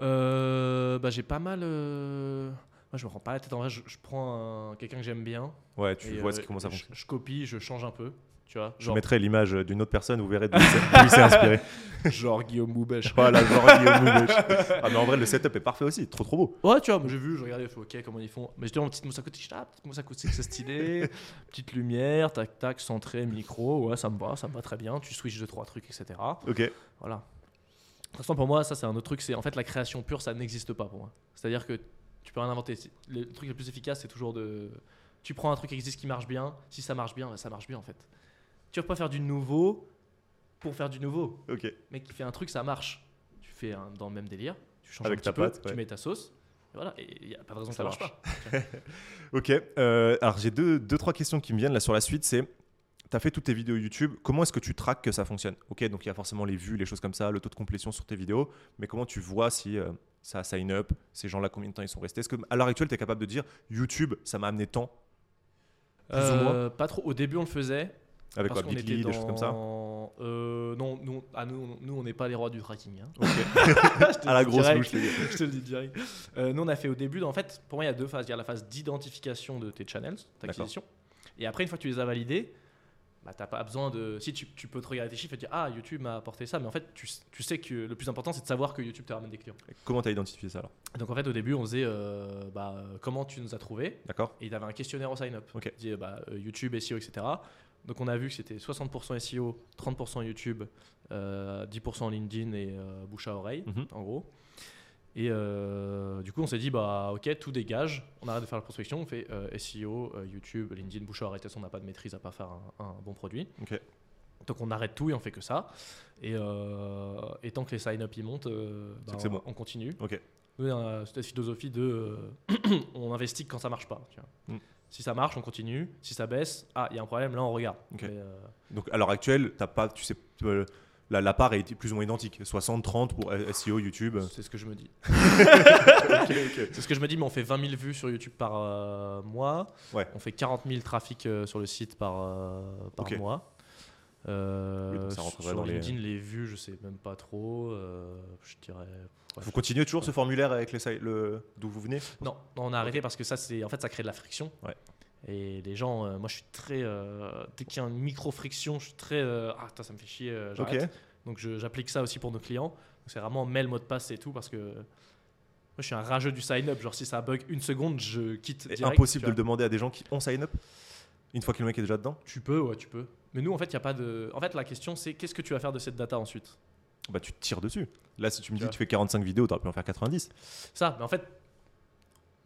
Euh, bah, j'ai pas mal. euh, Moi, je me prends pas la tête en vrai. Je, je prends un- quelqu'un que j'aime bien. Ouais, tu vois ce qui commence à je, fonctionner. je copie, je change un peu. Tu vois, Je mettrai l'image d'une autre personne, vous verrez d'où il s'est inspiré. genre Guillaume Moubèche. Voilà, genre Guillaume Moubèche. Ah, mais en vrai, le setup est parfait aussi, trop trop beau. Ouais, tu vois, j'ai vu, je regardais, je fais ok, comment ils font. Mais j'étais en petite mousse je dis, ah, petite mousse acoustique, c'est stylé. petite lumière, tac, tac, centré, micro, ouais, ça me va, ça me va très bien. Tu switches deux, trois trucs, etc. Ok. Voilà. De toute façon, pour moi, ça, c'est un autre truc. C'est en fait la création pure, ça n'existe pas pour moi. C'est-à-dire que tu peux rien inventer. Le truc le plus efficace, c'est toujours de. Tu prends un truc qui existe qui marche bien. Si ça marche bien, bah, ça marche bien en fait. Tu vas pas faire du nouveau pour faire du nouveau. Ok. Mec qui fait un truc, ça marche. Tu fais un, dans le même délire. Tu changes Avec un ta petit peu, pâte, ouais. tu mets ta sauce. Et voilà. Et il y a pas de raison que Ça marche marche. pas. Ok. euh, alors j'ai deux, deux, trois questions qui me viennent là sur la suite. C'est, tu as fait toutes tes vidéos YouTube. Comment est-ce que tu traques que ça fonctionne? Ok, donc il y a forcément les vues, les choses comme ça, le taux de complétion sur tes vidéos. Mais comment tu vois si euh, ça sign up Ces gens-là, combien de temps ils sont restés? Est-ce que à l'heure actuelle, tu es capable de dire YouTube, ça m'a amené tant? Plus ou moins? Euh, Pas trop. Au début, on le faisait. Avec parce quoi Bitly, était des choses comme ça dans- Euh, non, nous, ah, nous, nous, on n'est pas les rois du tracking. hein. À la grosse direct. gars. je te le dis direct. Euh, nous, on a fait au début, en fait, pour moi, il y a deux phases. Il y a la phase d'identification de tes channels, d'acquisition. Et après, une fois que tu les as validés, bah, t'as pas besoin de. Si tu, tu peux te regarder tes chiffres et te dire Ah, YouTube m'a apporté ça, mais en fait, tu, tu sais que le plus important, c'est de savoir que YouTube te ramène des clients. Comment tu as identifié ça alors? Donc, en fait, au début, on faisait euh, bah, comment tu nous as trouvé D'accord et il avait un questionnaire au sign-up. Ok. Il disait bah, YouTube, SEO, etc. Donc on a vu que c'était 60% SEO, 30% YouTube, euh, 10% LinkedIn et euh, bouche à oreille, Mhm. en gros. Et euh, du coup, on s'est dit, bah ok, tout dégage, on arrête de faire la prospection, on fait euh, SEO, euh, YouTube, LinkedIn, bouche à oreille. On n'a pas de maîtrise à pas faire un, un bon produit. Ok. Donc on arrête tout et on fait que ça. Et, euh, et tant que les sign-up ils montent, euh, bah, on, bon. on continue. Ok. Nous, on a cette philosophie de euh, on investit quand ça marche pas. tu vois. Mm. Si ça marche, on continue. Si ça baisse, ah, il y a un problème, là on regarde. Mais, euh, Donc à l'heure actuelle, t'as pas, tu sais, euh, la, la part est plus ou moins identique 60-30 pour SEO, YouTube. c'est ce que je me dis. C'est ce que je me dis, mais on fait 20 000 vues sur YouTube par euh, mois. Ouais. On fait 40 000 trafics euh, sur le site par, par mois. Euh, Oui, sur dans les- LinkedIn, les... vues, je sais même pas trop. euh, je dirais. Vous continuez toujours ce formulaire avec les le d'où vous venez? Non, non, on a arrêté parce que ça, c'est en fait, ça crée de la friction. Ouais. Et les gens, euh, moi, je suis très euh, dès qu'il y a une micro friction, je suis très ah ça me fait chier. Donc j'applique ça aussi pour nos clients. C'est vraiment mail, mot de passe et tout parce que moi, je suis un rageux du sign up. Genre si ça bug une seconde, je quitte. Direct, impossible de le demander à des gens qui ont sign up une fois que le mec est déjà dedans? Tu peux, ouais, tu peux. Mais nous, en fait, il y a pas de. En fait, la question, c'est qu'est-ce que tu vas faire de cette data ensuite? Bah tu te tires dessus. Là, si tu me Tu dis que tu fais 45 vidéos, t'aurais pu en faire 90. Ça, mais en fait,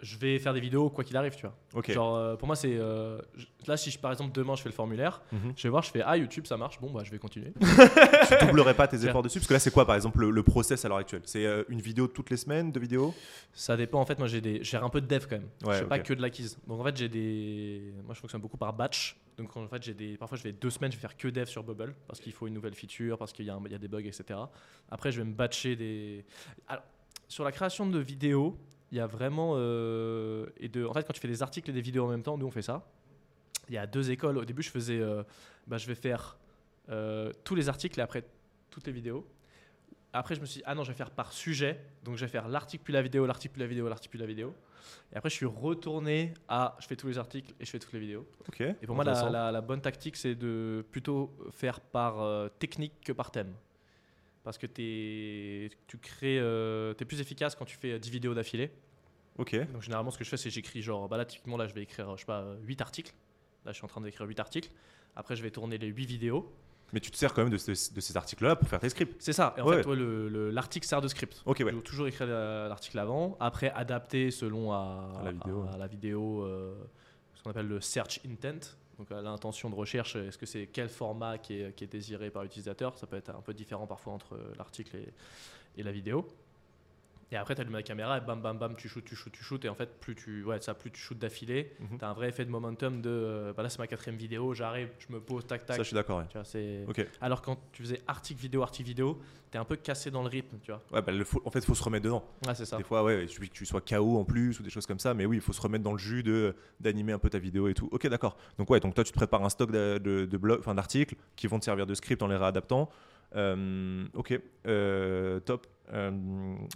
je vais faire des vidéos quoi qu'il arrive, tu vois. Genre, euh, pour moi, c'est. euh, là, si je, par exemple, demain, je fais le formulaire, Mhm. je vais voir, je fais Ah, YouTube, ça marche, bon, bah, je vais continuer. tu doublerais pas tes efforts dessus? Parce que là, c'est quoi par exemple le, le process à l'heure actuelle? C'est euh, une vidéo toutes les semaines, deux vidéos? Ça dépend, en fait, moi, j'ai des... j'ai un peu de dev quand même. Ouais, je fais pas que de l'acquise. Donc, en fait, j'ai des. Moi, je fonctionne beaucoup par batch. Donc, en fait, j'ai des. Parfois, je vais deux semaines, je vais faire que dev sur Bubble parce qu'il faut une nouvelle feature, parce qu'il y, a un- y a des bugs, etc. Après, je vais me batcher des. Alors, sur la création de vidéos, il y a vraiment. euh, et de... En fait, quand tu fais des articles et des vidéos en même temps, nous, on fait ça. Il y a deux écoles. Au début, je faisais. euh, bah, je vais faire euh, tous les articles et après toutes les vidéos. Après, je me suis dit, ah non, je vais faire par sujet. Donc, je vais faire l'article puis la vidéo, l'article puis la vidéo, l'article puis la vidéo. Et après, je suis retourné à je fais tous les articles et je fais toutes les vidéos. Et pour moi, la, intéressant. la- la bonne tactique, c'est de plutôt faire par technique que par thème. Parce que t'es- tu crées, euh, es plus efficace quand tu fais euh, 10 vidéos d'affilée. Ok. Donc, généralement, ce que je fais, c'est j'écris genre, bah là, typiquement, là, je vais écrire, je sais pas, 8 articles. Là, je suis en train d'écrire 8 articles. Après, je vais tourner les 8 vidéos. Mais tu te sers quand même de, ce- de ces articles-là pour faire tes scripts. C'est ça. Et en Ouais. fait, le- l'article sert de script. Ok, ouais. Faut toujours écrire la- l'article avant, après adapter selon à, À la vidéo, à la vidéo, euh, ce qu'on appelle le search intent. Donc à l'intention de recherche, est-ce que c'est quel format qui est, désiré par l'utilisateur? Ça peut être un peu différent parfois entre l'article et, et la vidéo. Et après, tu allumes la caméra et bam, bam, bam, tu shootes, tu shootes, tu shootes. Et en fait, plus tu, ouais, ça, plus tu shootes d'affilée, Mhm. tu as un vrai effet de momentum de euh, bah là, c'est ma quatrième vidéo, j'arrive, je me pose, tac, tac. Ça, je suis d'accord. Ouais. Tu vois, c'est... Ok. Alors quand tu faisais article vidéo, article vidéo, tu es un peu cassé dans le rythme, tu vois. Ouais, bah, le faut- en fait, il faut se remettre dedans. Ouais, c'est ça. Des fois, ouais, il suffit que tu sois KO en plus ou des choses comme ça, mais oui, il faut se remettre dans le jus d'animer un peu ta vidéo et tout. Ok, d'accord. Donc ouais, donc toi, tu te prépares un stock de, de, de blog- d'articles qui vont te servir de script en les réadaptant. Euh, ok, euh, top. Euh,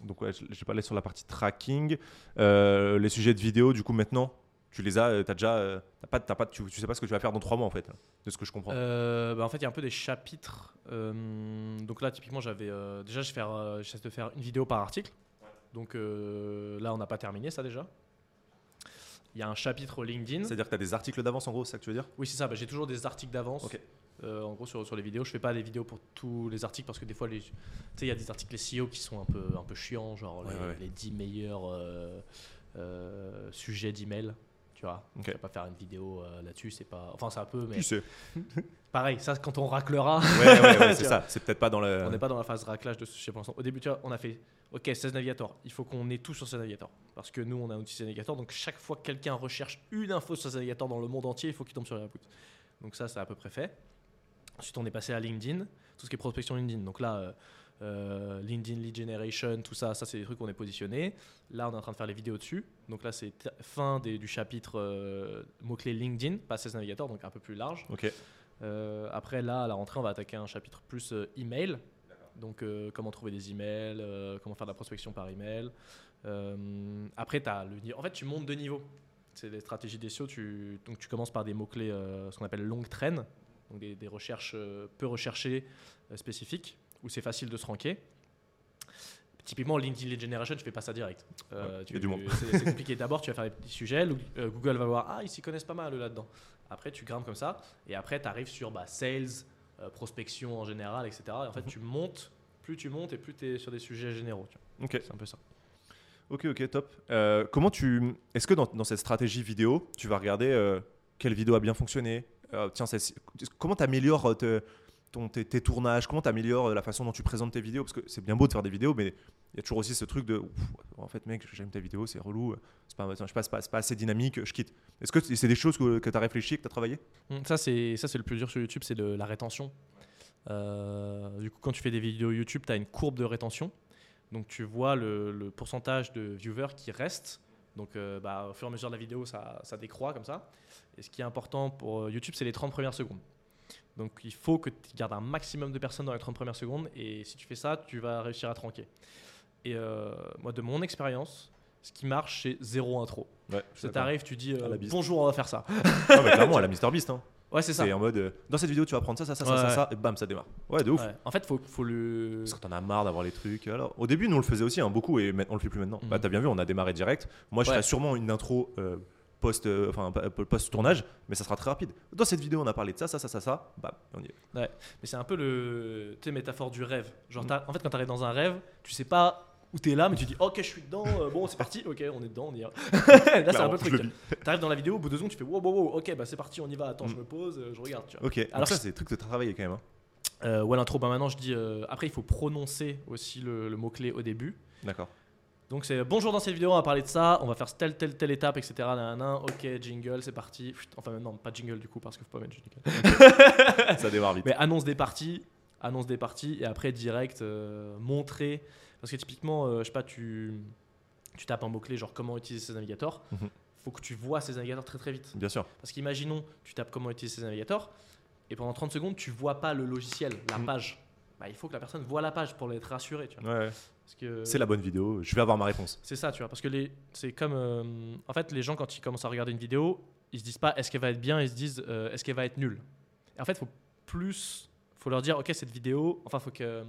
donc ouais, vais parler sur la partie tracking. Euh, les sujets de vidéo, du coup maintenant, tu les as, tu as déjà, euh, t'as pas, t'as pas, tu, tu sais pas ce que tu vas faire dans trois mois en fait, de ce que je comprends. Euh, bah, en fait, il y a un peu des chapitres. Euh, donc là, typiquement, j'avais euh, déjà, je euh, j'essaie de faire une vidéo par article. Donc euh, là, on n'a pas terminé ça déjà. Il y a un chapitre LinkedIn. C'est-à-dire que tu as des articles d'avance en gros, c'est ça que tu veux dire? Oui, c'est ça. bah, j'ai toujours des articles d'avance. Euh, en gros, sur, sur les vidéos, je fais pas des vidéos pour tous les articles parce que des fois, les- tu sais, il y a des articles SEO qui sont un peu, un peu chiants, genre Ouais, les, ouais, ouais. les 10 meilleurs euh, euh, sujets d'email. Tu vois, tu vas pas faire une vidéo euh, là-dessus, c'est pas. Enfin, c'est un peu, mais Tu sais. pareil, ça, quand on raclera. Ouais, ouais, ouais, c'est ça. C'est peut-être pas dans le. On n'est pas dans la phase raclage de ce sujet pour l'instant. Au début, tu vois, on a fait OK, 16 navigateurs. Il faut qu'on ait tout sur 16 navigateurs. Parce que nous, on a un outil 16 navigateurs. Donc, chaque fois que quelqu'un recherche une info sur 16 navigateurs dans le monde entier, il faut qu'il tombe sur Airput. Donc, ça, c'est à peu près fait. Ensuite, on est passé à LinkedIn, tout ce qui est prospection LinkedIn. Donc là, euh, euh, LinkedIn Lead Generation, tout ça, ça, c'est des trucs qu'on est positionné. Là, on est en train de faire les vidéos dessus. Donc là, c'est fin des- du chapitre euh, mots-clés LinkedIn, pas 16 navigateurs, donc un peu plus large. Euh, après, là, à la rentrée, on va attaquer un chapitre plus euh, email. Donc, euh, comment trouver des emails, euh, comment faire de la prospection par email. Euh, après, as le, en fait, tu montes de niveau. C'est des stratégies d'SEO. Tu, donc, tu commences par des mots-clés, euh, ce qu'on appelle long trend, donc des, des recherches euh, peu recherchées, euh, spécifiques, où c'est facile de se ranker. Typiquement, LinkedIn Lead Generation, tu fais pas ça direct. Euh, Ouais, tu- du. C'est compliqué. D'abord, tu vas faire des petits sujets. Euh, Google va voir, ah, ils s'y connaissent pas mal là-dedans. Après, tu grimpes comme ça. Et après, tu arrives sur bah, sales, euh, prospection en général, etc. Et en fait, Mhm. tu montes. Plus tu montes et plus tu es sur des sujets généraux. tu vois. Ok. C'est un peu ça. Ok, ok, top. Euh, comment tu. Est-ce que dans, dans cette stratégie vidéo, tu vas regarder quelle vidéo a bien fonctionné? Tiens, comment tu améliores ton, tes, tournages Comment tu améliores la façon dont tu présentes tes vidéos? Parce que c'est bien beau de faire des vidéos, mais il y a toujours aussi ce truc de. En fait, mec, j'aime ta vidéo, c'est relou, c'est pas, pas, pas, pas assez dynamique, je quitte. Est-ce que c'est des choses que, tu as réfléchi, que tu as travaillé? Mm, Ça, c'est le plus dur sur YouTube, c'est de la rétention. Euh, du coup, quand tu fais des vidéos YouTube, tu as une courbe de rétention. Donc, tu vois le, pourcentage de viewers qui restent. Donc, euh, bah, au fur et à mesure de la vidéo, ça, ça décroît comme ça. Et ce qui est important pour euh, YouTube, c'est les 30 premières secondes. Donc, il faut que tu gardes un maximum de personnes dans les 30 premières secondes. Et si tu fais ça, tu vas réussir à te ranker. Et euh, moi, de mon expérience, ce qui marche, c'est zéro intro. Ouais, Ça t'arrive, tu dis euh, À la bise. bonjour, on va faire ça. Ah, mais clairement, à la MrBeast. Hein. Ouais, c'est ça. C'est en mode. euh, dans cette vidéo, tu vas prendre ça, ça, ça, ça, Ouais, ça, ouais. ça, et bam, ça démarre. Ouais, de ouf. Ouais. En fait, faut, faut le. Parce que t'en as marre d'avoir les trucs. Alors, au début, nous on le faisait aussi, hein, beaucoup, et maintenant, on le fait plus maintenant. Mhm. Bah, t'as bien vu, on a démarré direct. Moi, je Ouais. ferai sûrement une intro euh, post, euh, enfin post tournage, mais ça sera très rapide. Dans cette vidéo, on a parlé de ça, ça, ça, ça, ça. Bam, on y est. Mais c'est un peu le, tu sais, métaphore du rêve. Genre, Mm. en fait, quand tu arrives dans un rêve, tu sais pas où t'es là, mais tu dis, ok, je suis dedans, euh, bon, c'est parti, ok, on est dedans, on y va. là, c'est un peu le truc. T'arrives dans la vidéo, au bout de deux secondes, tu fais, wow, wow, wow, ok, bah c'est parti, on y va, attends, je Mm. me pose, euh, je regarde, tu vois. Ok, alors ça, c'est des trucs de travailler quand même. hein. Euh, ouais, l'intro, bah maintenant, je dis, après, il faut prononcer aussi le, le mot-clé au début. D'accord. Donc, c'est bonjour dans cette vidéo, on va parler de ça, on va faire telle, telle, telle étape, etc. Nanana, ok, jingle, c'est parti. Chut, Enfin, non, pas jingle du coup, parce qu'il faut pas mettre jingle. ça démarre vite. Mais annonce des parties, annonce des parties et après direct euh, montrer. Parce que typiquement, euh, je sais pas, tu, tu tapes un mot-clé genre comment utiliser ces navigateurs. Mhm. faut que tu vois ces navigateurs très très vite. Bien sûr. Parce qu'imaginons, tu tapes comment utiliser ces navigateurs et pendant 30 secondes, tu vois pas le logiciel, la Mhm. page. Bah, il faut que la personne voit la page pour être rassurée. Tu vois. Ouais, ouais. Parce que C'est la bonne vidéo, je vais avoir ma réponse. c'est ça, tu vois. Parce que les, c'est comme. euh, en fait, les gens, quand ils commencent à regarder une vidéo, ils se disent pas est-ce qu'elle va être bien, ils se disent euh, est-ce qu'elle va être nulle. Et en fait, faut plus. faut leur dire ok, cette vidéo. Enfin, faut que. euh,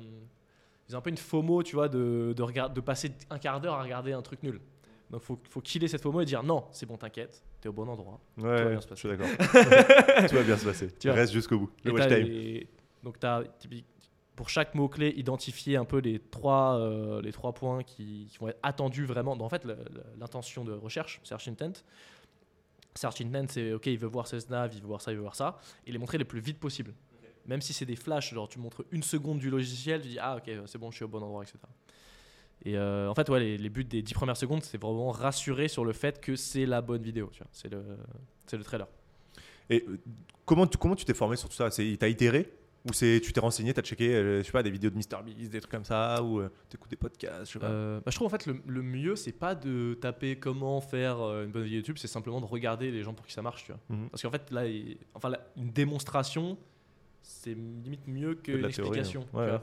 ils ont un peu une FOMO, tu vois, de, de, regard- de passer un quart d'heure à regarder un truc nul. Donc, faut, faut killer cette FOMO et dire non, c'est bon, t'inquiète, t'es au bon endroit. Ouais, va bien se je suis passer. d'accord. Tout va bien se passer. Tu. Reste jusqu'au bout. Le watch t'as time. les- Donc, tu as pour chaque mot-clé identifier un peu les trois, euh, les trois points qui, qui vont être attendus vraiment. dans, En fait, l'intention de recherche, search intent. Search intent, c'est OK, il veut voir ses nav, il veut voir ça, il veut voir ça. Et les montrer le plus vite possible. Même si c'est des flashs, genre tu montres une seconde du logiciel, tu dis Ah, ok, c'est bon, je suis au bon endroit, etc. Et euh, en fait, ouais, les, les buts des 10 premières secondes, c'est vraiment rassurer sur le fait que c'est la bonne vidéo. tu. C'est le, le trailer. Et euh, comment tu comment tu t'es formé sur tout ça? C'est t'as itéré? Ou c'est tu t'es renseigné, t'as checké, euh, je sais pas, des vidéos de MrBeast, des trucs comme ça, ou euh, t'écoutes des podcasts, je sais pas. Euh, bah, je trouve en fait le, le mieux c'est pas de taper comment faire une bonne vidéo YouTube, c'est simplement de regarder les gens pour qui ça marche, tu vois. Mhm. Parce qu'en fait là, il- enfin là, une démonstration, c'est limite mieux que l'explication. hein. Ouais.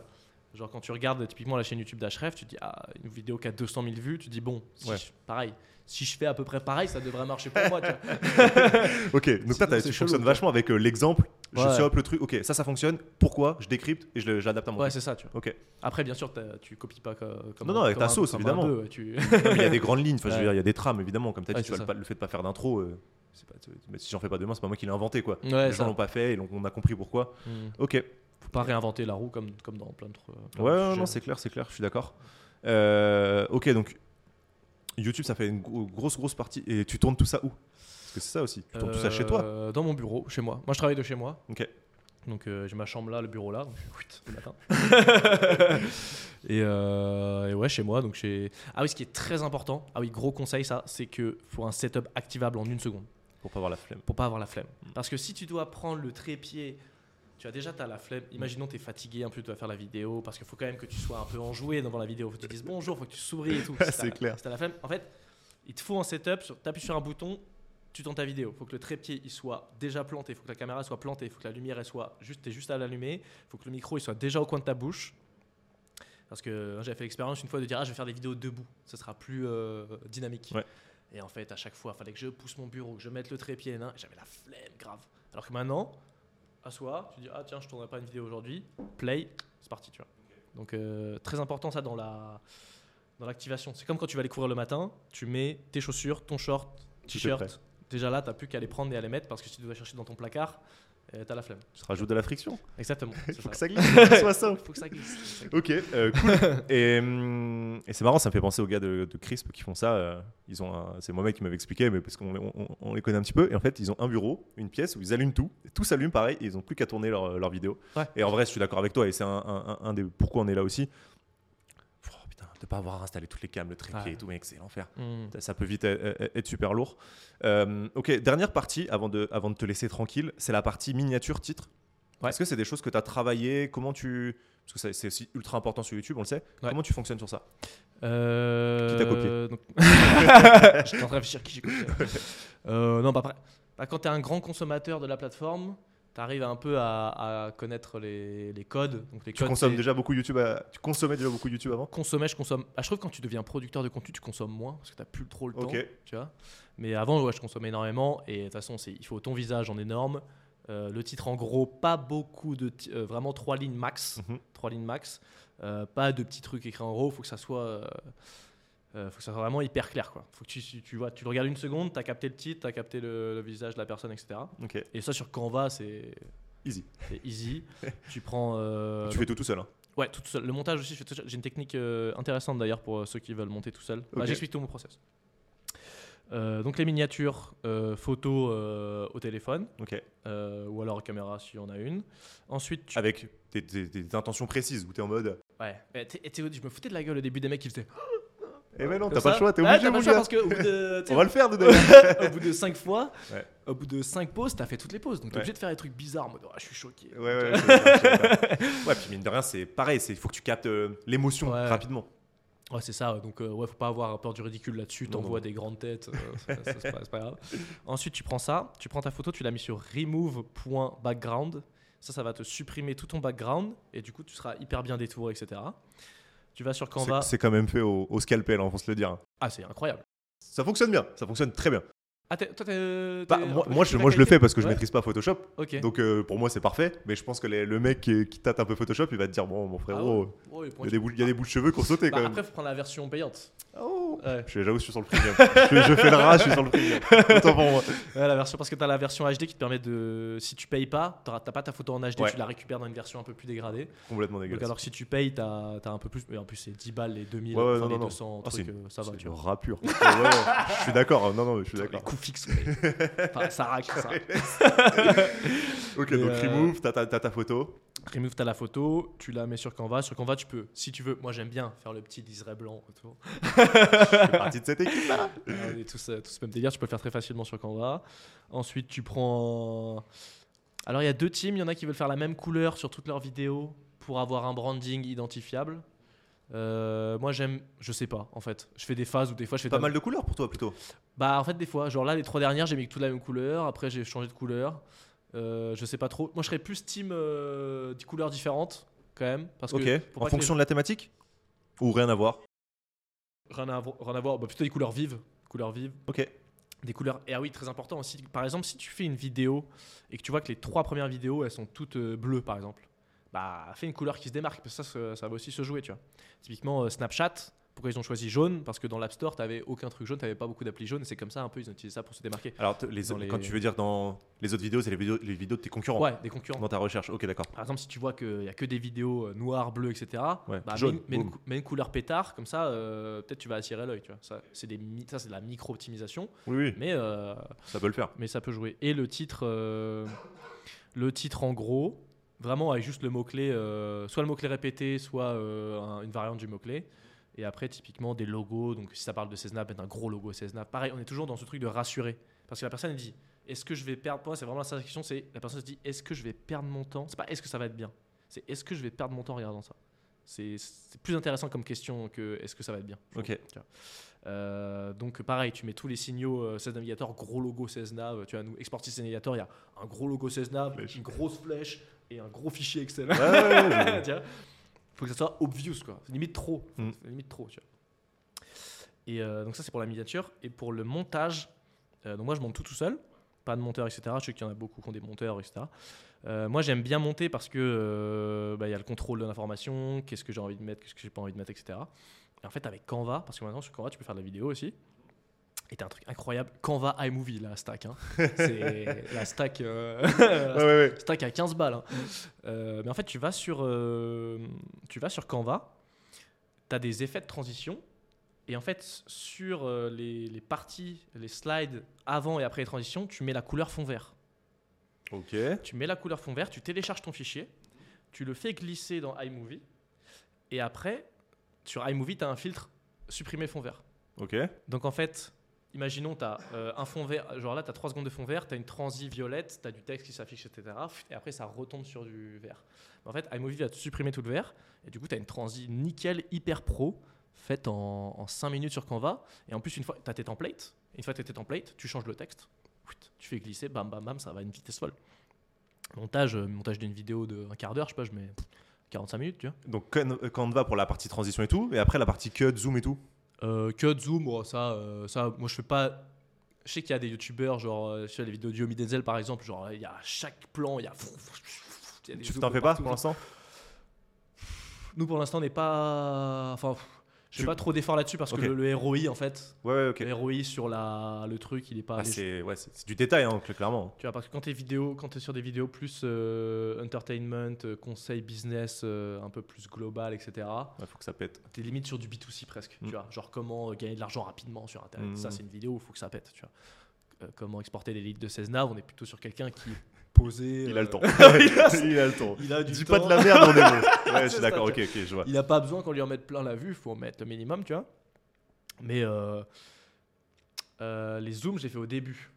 Genre quand tu regardes typiquement la chaîne YouTube d'Href, tu te dis ah une vidéo qui a 200 000 vues, tu te dis bon, si Ouais. je- pareil, si je fais à peu près pareil, ça devrait marcher pour moi. tu vois. Ok, donc c'est tu chelou, fonctionnes quoi. vachement avec euh, l'exemple. Je Ouais. le truc. Ok, ça, ça fonctionne. Pourquoi Je décrypte et je l'adapte à mon Ouais, c'est ça, tu vois. Ok. Après, bien sûr, tu copies pas co- comme. Non, non, avec ta sauce, évidemment. tu- Non, il y a des grandes lignes. Enfin, je veux dire, il y a des trames, évidemment. Comme tu as dit, tu vois, le, fait de pas faire d'intro, euh, pas- mais si j'en fais pas demain, c'est pas moi qui l'ai inventé, quoi. Ouais, Les gens l'ont pas fait et donc on a compris pourquoi. Hmm. Ok. Faut pas réinventer la roue comme, comme dans plein de trucs. de Ouais, non, c'est clair, c'est clair, je suis d'accord. Euh, ok, donc YouTube, ça fait une gro- grosse, grosse partie. Et tu tournes tout ça où? Parce que c'est ça aussi. Tu tournes tout ça chez toi Euh, Dans mon bureau, chez moi. Moi, je travaille de chez moi. Ok. Donc, euh, j'ai ma chambre là, le bureau là. Donc, whitt, le matin. et, euh, et ouais, chez moi. Donc, chez... Ah oui, ce qui est très important, ah oui, gros conseil, ça, c'est que faut un setup activable en une seconde Pour pas avoir la flemme. pour pas avoir la flemme. Parce que si tu dois prendre le trépied, tu as déjà as la flemme. Imaginons tu es fatigué un peu, tu dois faire la vidéo parce qu'il faut quand même que tu sois un peu enjoué devant la vidéo. Faut que tu dises bonjour, faut que tu souris et tout. C'est clair. si t'as la flemme, en fait, il te faut un setup. Tu appuies sur un bouton, tu tournes ta vidéo. faut que le trépied il soit déjà planté, faut que la caméra soit plantée, faut que la lumière elle soit juste, t'es juste à l'allumer, faut que le micro il soit déjà au coin de ta bouche. Parce que hein, j'avais fait l'expérience une fois de dire ah je vais faire des vidéos debout, ce sera plus euh, dynamique. Ouais. Et en fait à chaque fois il fallait que je pousse mon bureau, que je mette le trépied, nan, j'avais la flemme grave. Alors que maintenant, assois, tu dis ah tiens je tournerai pas une vidéo aujourd'hui, play, c'est parti tu vois. Donc euh, très important ça dans la dans l'activation. C'est comme quand tu vas aller courir le matin, tu mets tes chaussures, ton short, t-shirt. Déjà là, t'as plus qu'à les prendre et à les mettre parce que si tu dois chercher dans ton placard, euh, t'as la flemme. Tu rajoutes de la friction. Exactement. Il faut que ça. glisse. Faut que ça glisse. faut que ça glisse. Ok, euh, cool. et hum, et c'est marrant, ça me fait penser aux gars de, de Crisp qui font ça. euh, ils ont, c'est moi-même qui m'avait expliqué, mais parce qu'on on- les connaît un petit peu. Et en fait, ils ont un bureau, une pièce où ils allument tout. Et tout s'allume pareil. Et ils ont plus qu'à tourner leur, leur vidéo. Ouais. Et en vrai, je suis d'accord avec toi. Et c'est un, un- un- un des pourquoi on est là aussi. De pas avoir installé toutes les cams, le trépied Ouais. et tout, mec, c'est l'enfer. Hmm. Ça peut vite être, être super lourd. Euh, ok, dernière partie avant de, avant de te laisser tranquille, c'est la partie miniature titre. Ouais. Est-ce que c'est des choses que tu as travaillé? Comment tu. Parce que c'est aussi ultra important sur YouTube, on le sait. Ouais. Comment tu fonctionnes sur ça? Euh, Qui t'a copié? donc- J'étais en train de réfléchir qui j'ai copié. Euh, non, pas après. Bah, quand tu es un grand consommateur de la plateforme, tu arrives un peu à, à connaître les, les codes. Donc les Tu codes, consommes déjà beaucoup YouTube à- Tu consommais déjà beaucoup YouTube avant consommer, je consomme. Ah, je trouve que quand tu deviens producteur de contenu, tu consommes moins parce que tu plus trop le temps. Tu vois Mais avant, ouais, je consommais énormément et de toute façon, il faut ton visage en énorme. Euh, le titre en gros, pas beaucoup de. euh, vraiment trois lignes max. Mhm. Trois lignes max. Euh, pas de petits trucs écrits en gros, faut que ça soit. Euh, faut que ça soit vraiment hyper clair quoi. Faut que tu, tu vois, tu le regardes une seconde, tu as capté le titre, tu as capté le, le visage de la personne, etc. Et ça sur Canva, c'est easy. c'est easy. tu prends. euh, tu fais tout tout seul. hein. Ouais, tout seul. Le montage aussi. J'ai une technique euh, intéressante d'ailleurs pour euh, ceux qui veulent monter tout seul. Bah, Ok. J'explique tout mon process. Donc les miniatures, photos au téléphone ou alors caméra si on a une. Ensuite, tu... Avec des, des- des intentions précises où tu es en mode. ouais. Je me foutais de la gueule au début des mecs qui faisaient. Eh ben non, t'as pas le choix, t'es Ouais, obligé, mon pas le choix bout de, On va le faire, de au bout de 5 fois, Ouais. au bout de 5 pauses, t'as fait toutes les pauses. Donc t'es Ouais. obligé de faire des trucs bizarres en mode oh, je suis choqué. Ouais, ouais, ouais, puis mine de rien, c'est pareil, il faut que tu captes euh, l'émotion rapidement. Ouais, c'est ça. Donc, euh, ouais, faut pas avoir peur du ridicule là-dessus. T'envoies des grandes têtes. euh, c'est- pas, pas grave. Ensuite, tu prends ça, tu prends ta photo, tu la mets sur remove.background. Ça, ça va te supprimer tout ton background et du coup, tu seras hyper bien détouré, etc. Tu vas sur Canva. C'est quand même fait au, au scalpel, hein, faut se le dire. Ah, c'est incroyable. Ça fonctionne bien, ça fonctionne très bien. Ah, toi. Bah, moi, je, moi, je le fais parce que je Ouais. maîtrise pas Photoshop. Donc euh, pour moi c'est parfait, mais je pense que les- le mec qui, qui tâte un peu Photoshop, il va te dire bon mon Ah frérot. Ouais, pour il y, a des bouts, il y a des bouts de cheveux qui ont sauté Bah, quand même. après, faut prendre la version payante. Oh. Ouais. Je suis- J'avoue, je suis sur le premium. je, je fais le rat, je suis sur le premium. Autant pour moi. Ouais, la version parce que t'as la version HD qui te permet de. Si tu payes pas, t'auras- t'as pas ta photo en HD, tu la récupères dans une version un peu plus dégradée. Complètement Donc dégueulasse. alors que si tu payes, t'as as un peu plus. Mais en plus, c'est 10 balles, les 2000, Ouais, ouais, enfin, non, les non, non. 200 Ah, trucs, c'est- euh, ça va, C'est tu du rat pur. Je suis d'accord. Non, non, je suis d'accord. Ouais. Enfin, ça racle, ça. Ok, Mais, donc euh, remove, t'as ta, t'as ta photo. Remove, t'as la photo, tu la mets sur Canva. Sur Canva, tu peux, si tu veux, moi j'aime bien faire le petit liseré blanc autour. Je fais partie de cette équipe là. On est tous, tous même délire, tu peux le faire très facilement sur Canva. Ensuite, tu prends. Alors, il y a deux teams. Il y en a qui veulent faire la même couleur sur toutes leurs vidéos pour avoir un branding identifiable. Euh, moi, j'aime. Je sais pas, en fait. Je fais des phases où des fois je fais Pas mal de couleurs pour toi plutôt. Bah, en fait, des fois, genre là, les trois dernières, j'ai mis que toute la même couleur. Après, j'ai changé de couleur. Euh, je sais pas trop. Moi, je serais plus team euh, des couleurs différentes, quand même. Parce Ok. que, pour En pas que fonction de la thématique Ou rien à voir? Rien à, rien à voir. Bah, plutôt des couleurs vives. Couleurs vives. Ok. Des couleurs. Et ah oui, très important aussi. Par exemple, si tu fais une vidéo et que tu vois que les trois premières vidéos, elles sont toutes euh, bleues, par exemple, bah, fais une couleur qui se démarque. Parce que ça, ça, ça va aussi se jouer, tu vois. Typiquement, euh, Snapchat. Pourquoi ils ont choisi jaune? Parce que dans l'App Store, t'avais aucun truc jaune, t'avais pas beaucoup d'applis jaunes. C'est comme ça, un peu, ils ont utilisé ça pour se démarquer. Alors, les, les- quand tu veux dire dans les autres vidéos, c'est les vidéos, les vidéos de tes concurrents Ouais, des concurrents. dans ta recherche. Ok, d'accord. Par exemple, si tu vois qu'il n'y a que des vidéos euh, noires, bleues, etc., Ouais, bah, jaune, mets, une- mets une, boum. cou- mets une couleur pétard, comme ça, euh, peut-être tu vas attirer l'œil. tu. Ça, c'est de la micro-optimisation, Oui, oui, mais, euh, ça peut le faire. mais ça peut jouer. Et le titre, euh, le titre en gros, vraiment avec juste le mot-clé, soit le mot-clé répété, soit un- une variante du mot-clé. Et après, typiquement, des logos. Donc, si ça parle de Cessna, mettre un gros logo Cessna. Pareil, on est toujours dans ce truc de rassurer. Parce que la personne, elle dit est-ce que je vais perdre. Pour moi, c'est vraiment la question c'est la personne se dit est-ce que je vais perdre mon temps? C'est pas est-ce que ça va être bien? C'est est-ce que je vais perdre mon temps en regardant ça? C'est plus intéressant comme question que est-ce que ça va être bien. Ok. Euh, donc pareil, tu mets tous les signaux euh, Cessna Navigator, gros logo Cessna, euh, tu vois, nous, Exportis Navigator, il y a un gros logo Cessna, Flèche. une grosse flèche et un gros fichier Excel. Ouais, ouais, ouais, faut que ça soit obvious quoi. C'est limite trop. Mm. limite trop tu vois. Et euh, donc ça c'est pour la miniature. Et pour le montage euh, donc moi je monte tout tout seul. Pas de monteur etc je sais qu'il y en a beaucoup qui ont des monteurs etc Euh, moi j'aime bien monter parce que bah, il y a le contrôle de l'information qu'est-ce que j'ai envie de mettre qu'est-ce que j'ai pas envie de mettre etc et en fait avec Canva parce que maintenant sur Canva tu peux faire de la vidéo aussi et t'as un truc incroyable Canva iMovie la stack hein. c'est la stack euh, la Ouais, ouais, ouais. stack à 15 balles. hein. Euh, mais en fait, tu vas sur, euh, tu vas sur Canva, tu as des effets de transition. Et en fait, sur les, les parties, les slides avant et après les transitions, tu mets la couleur fond vert. Ok. Tu mets la couleur fond vert, tu télécharges ton fichier, tu le fais glisser dans iMovie. Et après, sur iMovie, tu as un filtre supprimer fond vert. Ok. Donc en fait, imaginons, tu as un fond vert, genre là, tu as 3 secondes de fond vert, tu as une transi violette, tu as du texte qui s'affiche, etc. Et après, ça retombe sur du vert. En fait, iMovie va te supprimer tout le vert, et du coup, tu as une transi nickel, hyper pro, faite en, en 5 minutes sur Canva. Et en plus, une fois, tu as tes templates, une fois que tu as tes templates, tu changes le texte, tu fais glisser, bam, bam, bam, ça va à une vitesse folle. Montage, euh, montage d'une vidéo de un quart d'heure, je sais pas, je mets 45 minutes, tu vois. Donc Can- Canva pour la partie transition et tout, et après la partie cut, zoom et tout. Euh, cut, zoom, oh, ça, euh, ça, moi je fais pas. Je sais qu'il y a des youtubeurs, genre euh, sur les vidéos de Yomi Denzel par exemple, genre il y a chaque plan, il y a. il y a des Tu t'en fais pas pour l'instant? Nous pour l'instant on n'est pas. Enfin, je fais Tu- pas trop d'efforts là-dessus parce que le, le ROI en fait, Ouais, le ROI sur la, le truc il est pas. Ah, c'est ouais, du détail, hein, cl- clairement. Tu vois, parce que quand tu vidéo, quand es sur des vidéos plus euh, entertainment, euh, conseil business, euh, un peu plus global, etc., Il faut que ça pète. t'es limite sur du B2C presque. Mm. Tu vois, genre comment gagner de l'argent rapidement sur Internet. Mm. Ça, c'est une vidéo où il faut que ça pète. Tu vois. Comment exporter des de 16 nav, on est plutôt sur quelqu'un qui posé. Il a euh, le temps. il, a, Il a le temps. il a du Dis temps. pas de la merde, on est bon. Ouais, je suis d'accord, ok, ok, je vois. Il n'a pas besoin qu'on lui en mette plein la vue, il faut en mettre le minimum, tu vois. Mais euh, euh, les zooms, j'ai fait au début.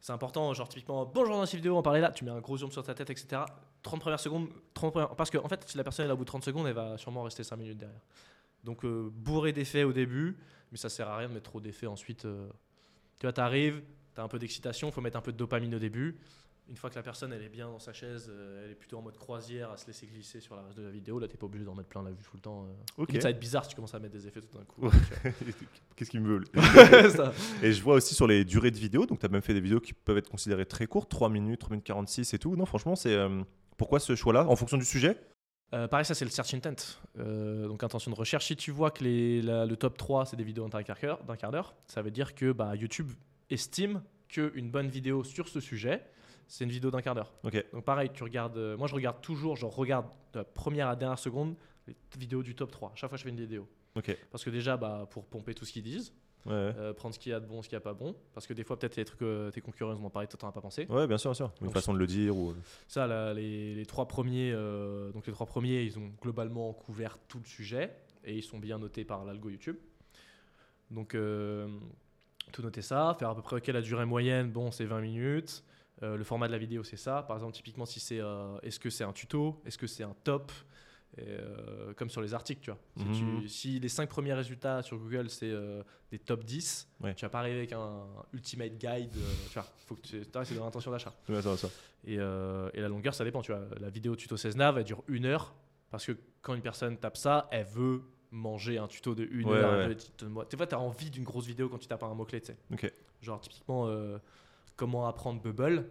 C'est important, genre typiquement, bonjour dans cette vidéo, on parlait là, tu mets un gros zoom sur ta tête, etc. 30 premières secondes, 30 premières- parce que en fait, si la personne est là au bout de 30 secondes, elle va sûrement rester 5 minutes derrière. Donc euh, bourré d'effets au début, mais ça sert à rien de mettre trop d'effets ensuite. euh. Tu vois, t'arrives, t'as un peu d'excitation, faut mettre un peu de dopamine au début. Une fois que la personne elle est bien dans sa chaise, euh, elle est plutôt en mode croisière à se laisser glisser sur la reste de la vidéo, là t'es pas obligé d'en mettre plein la vue tout le temps. euh. Ok. Limite, ça va être bizarre si tu commences à mettre des effets tout d'un coup. Ouais. Qu'est-ce qu'il me. Ça. Et je vois aussi sur les durées de vidéos, donc tu as même fait des vidéos qui peuvent être considérées très courtes, 3 minutes, 3 minutes 46 et tout. Non, franchement, c'est. euh, pourquoi ce choix-là En fonction du sujet? Euh, pareil, ça c'est le search intent, Euh, donc intention de recherche. Si tu vois que les, la- le top 3 c'est des vidéos d'un quart d'heure, d'un quart d'heure, ça veut dire que bah, YouTube estime qu'une bonne vidéo sur ce sujet, c'est une vidéo d'un quart d'heure. Ok. Donc pareil, tu regardes, euh, moi je regarde toujours, je regarde de la première à la dernière seconde les vidéos du top 3. Chaque fois je fais une vidéo. Ok. Parce que déjà, bah, pour pomper tout ce qu'ils disent, Ouais, ouais. euh, prendre ce qu'il y a de bon, ce qu'il n'y a pas bon. Parce que des fois, peut-être des trucs que tes concurrents ils en ont parlé, toi t'en as pas pensé. Ouais, bien sûr, bien sûr. Une Donc, façon de le dire. Ou... Ça, là, les, les trois premiers, euh, donc les trois premiers, ils ont globalement couvert tout le sujet et ils sont bien notés par l'algo YouTube. Donc, euh, tout noter ça, faire à peu près quelle la durée moyenne, bon, c'est 20 minutes. Euh, le format de la vidéo, c'est ça. Par exemple, typiquement, si c'est, euh, est-ce que c'est un tuto, est-ce que c'est un top, Et, euh, comme sur les articles, tu vois. Si, Mhm. tu- si les 5 premiers résultats sur Google, c'est euh, des top 10, Ouais. tu vas pas arriver avec un ultimate guide. euh, tu vois, faut que tu c'est dans l'intention d'achat. Ouais, ça va, ça. Et, et la longueur, ça dépend. Tu vois, la vidéo tuto 16 nav, elle dure une heure. Parce que quand une personne tape ça, elle veut manger un tuto de une Ouais, heure. tu vois, t'as envie d'une grosse vidéo quand tu tapes un mot-clé, tu sais. Genre, typiquement, comment apprendre Bubble.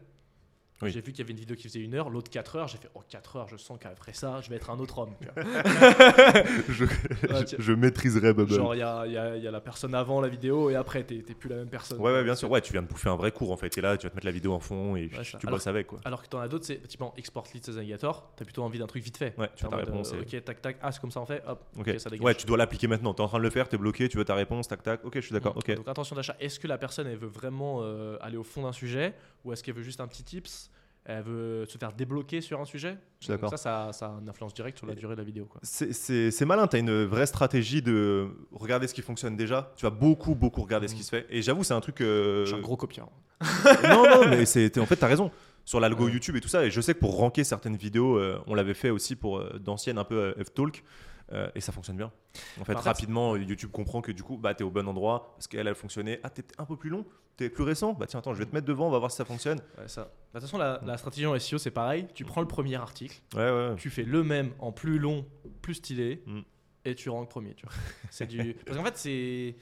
Oui. J'ai vu qu'il y avait une vidéo qui faisait une heure, l'autre 4 heures. J'ai fait, oh, 4 heures, je sens ferait ça, je vais être un autre homme. je, Ouais, je maîtriserai Bubble. Genre, il y a, il y a- il y a la personne avant la vidéo et après, t'es plus la même personne. Ouais, ouais, bien sûr. Ouais, tu viens de bouffer un vrai cours en fait. Et là, tu vas te mettre la vidéo en fond et Ouais, tu Alors- bosses avec quoi. Alors que t'en as d'autres, c'est typiquement Export Leads as Alligator. T'as plutôt envie d'un truc vite fait. Ouais, tu as ta réponse. euh, Ok, tac, tac. Ah, c'est comme ça on fait. Hop, Ok. ça dégage. Ouais, tu dois l'appliquer maintenant. T'es en train de le faire, t'es bloqué, tu veux ta réponse, tac, tac. Ok, je suis d'accord. Mm. Ok. Donc intention d'achat. Est-ce que la personne elle veut vraiment euh, aller au fond d'un sujet ou est-ce qu'elle veut juste un petit tips? Elle veut se faire débloquer sur un sujet? Je suis d'accord. Ça, ça, ça a une influence directe sur la durée de la vidéo. C'est- malin, tu as une vraie stratégie de regarder ce qui fonctionne déjà. Tu vas beaucoup, beaucoup regarder ce qui se fait. Et j'avoue, c'est un truc. euh, Je suis un gros copieur. non, non, mais en fait, tu as raison. Sur l'algo Ouais. YouTube et tout ça. Et je sais que pour ranker certaines vidéos, euh, on l'avait fait aussi pour euh, d'anciennes un peu F-Talk. Euh, et ça fonctionne bien. En fait, Bah, en fait- rapidement, YouTube comprend que du coup, bah, tu es au bon endroit parce qu'elle a fonctionné. Ah, t'es un peu plus long, t'es plus récent. Bah tiens, attends, je vais te mettre devant, on va voir si ça fonctionne. Ouais, ça. Bah, De toute façon, la, la stratégie en SEO, c'est pareil. Tu prends le premier article, Ouais, ouais. tu fais le même en plus long, plus stylé, Mm. et tu ranks premier. Tu vois. c'est du... Parce qu'en fait, c'est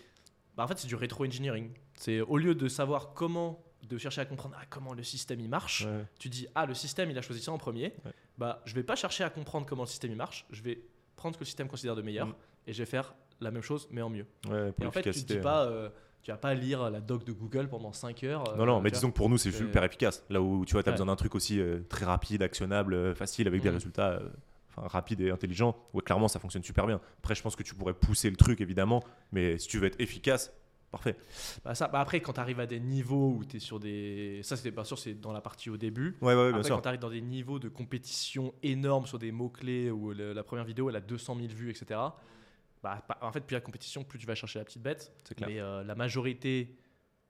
bah, en fait, c'est du rétro-engineering. C'est au lieu de savoir comment, de chercher à comprendre ah, comment le système il marche, Ouais. tu dis ah le système il a choisi ça en premier Ouais. bah je vais pas chercher à comprendre comment le système il marche je vais prendre ce que le système considère de meilleur Mm. et je vais faire la même chose mais en mieux Ouais, pour et en fait tu te dis ouais. pas euh, tu vas pas lire la doc de Google pendant 5 heures euh, Non, non, mais tu disons que pour nous, c'est super efficace. Là où tu vois, tu as Ouais. besoin d'un truc aussi euh, très rapide, actionnable, euh, facile, avec des Mhm. résultats euh, enfin, rapides et intelligents. Ouais, clairement, ça fonctionne super bien. Après, je pense que tu pourrais pousser le truc, évidemment, mais si tu veux être efficace, parfait. Bah, ça, bah, après quand tu arrives à des niveaux où tu es sur des ça c'était bien sûr c'est dans la partie au début Ouais, ouais, bien après, sûr. quand tu arrives dans des niveaux de compétition énormes sur des mots-clés où le- la première vidéo elle a 200 000 vues, etc., bah, en fait, plus la compétition, plus tu vas chercher la petite bête. C'est clair. Mais euh, la majorité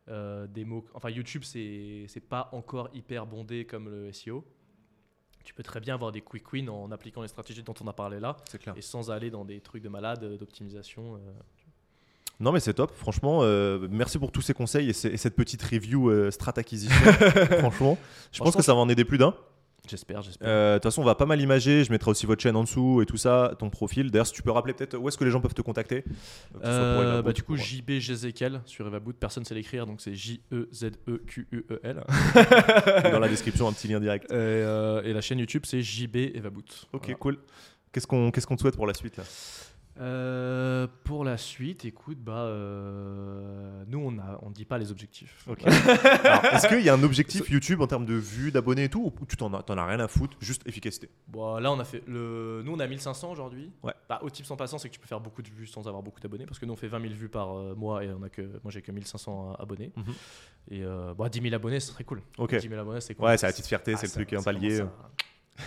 euh, des mots. Enfin, YouTube, c'est c'est pas encore hyper bondé comme le SEO. Tu peux très bien avoir des quick wins en appliquant les stratégies dont on a parlé là C'est clair. et sans aller dans des trucs de malade euh, d'optimisation. euh. Non, mais c'est top. Franchement, euh, merci pour tous ces conseils et, cette petite review euh, strat acquisition. Franchement, je pense que ça va en aider plus d'un. J'espère, j'espère. Euh, De toute façon, on va pas mal imager. Je mettrai aussi votre chaîne en dessous et tout ça, ton profil. D'ailleurs, si tu peux rappeler peut-être où est-ce que les gens peuvent te contacter. Euh, bah, du ou coup, JB Jezekiel sur Evaboot, personne sait l'écrire, donc c'est J-E-Z-E-Q-U-E-L. dans la description, un petit lien direct. et, euh, et la chaîne YouTube, c'est JB Evaboot. Ok, Voilà. cool. Qu'est-ce qu'on te souhaite pour la suite là? Euh, pour la suite, écoute, bah, euh, nous, on on dit pas les objectifs. Est-ce qu'il y a un objectif YouTube en termes de vues, d'abonnés et tout, ou tu t'en as, t'en as rien à foutre, juste efficacité? Bon, là, on a fait le. Nous, on a 1500 aujourd'hui. Ouais. Bah, au type sans passant, c'est que tu peux faire beaucoup de vues sans avoir beaucoup d'abonnés. Parce que nous, on fait 20 000 vues par euh, mois et on a que. Moi, j'ai que 1500 abonnés. Mhm. Et euh, bah, 10 000 abonnés, c'est très cool. Ok. 10 000 abonnés, c'est cool. Ouais, c'est la petite fierté, Ah, c'est le truc, un palier. ça.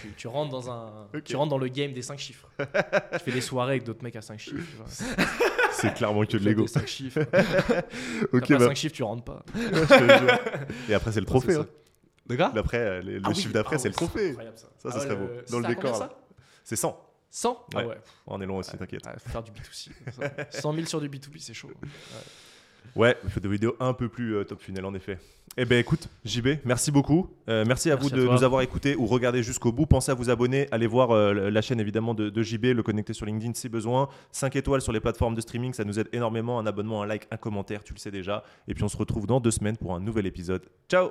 Tu, tu rentres dans un, Ok. tu rentres dans le game des 5 chiffres. tu fais des soirées avec d'autres mecs à 5 chiffres. C'est clairement que de l'ego. des 5 chiffres. Ok, bah, 5 chiffres, tu rentres pas. Et après, c'est le trophée. hein. De gars D'après, les- le Ah oui, chiffre d'après, ah c'est ouais, le trophée. incroyable, ça. Ça, ça Ah serait ouais, beau. Dans le décor, C'est 100. 100 Ah Ouais. ouais. On est loin aussi, Ouais. t'inquiète. Ouais, faut faire du B2C. 100 000 sur du B2B, c'est chaud. Ouais, je fais des vidéos un peu plus euh, top funnel en effet. Eh ben écoute, JB, merci beaucoup. Euh, merci à Merci vous de nous avoir écoutés ou regardé jusqu'au bout. Pensez à vous abonner, allez voir euh, la chaîne évidemment de, de JB, le connecter sur LinkedIn si besoin. 5 étoiles sur les plateformes de streaming, ça nous aide énormément. Un abonnement, un like, un commentaire, tu le sais déjà. Et puis on se retrouve dans deux semaines pour un nouvel épisode. Ciao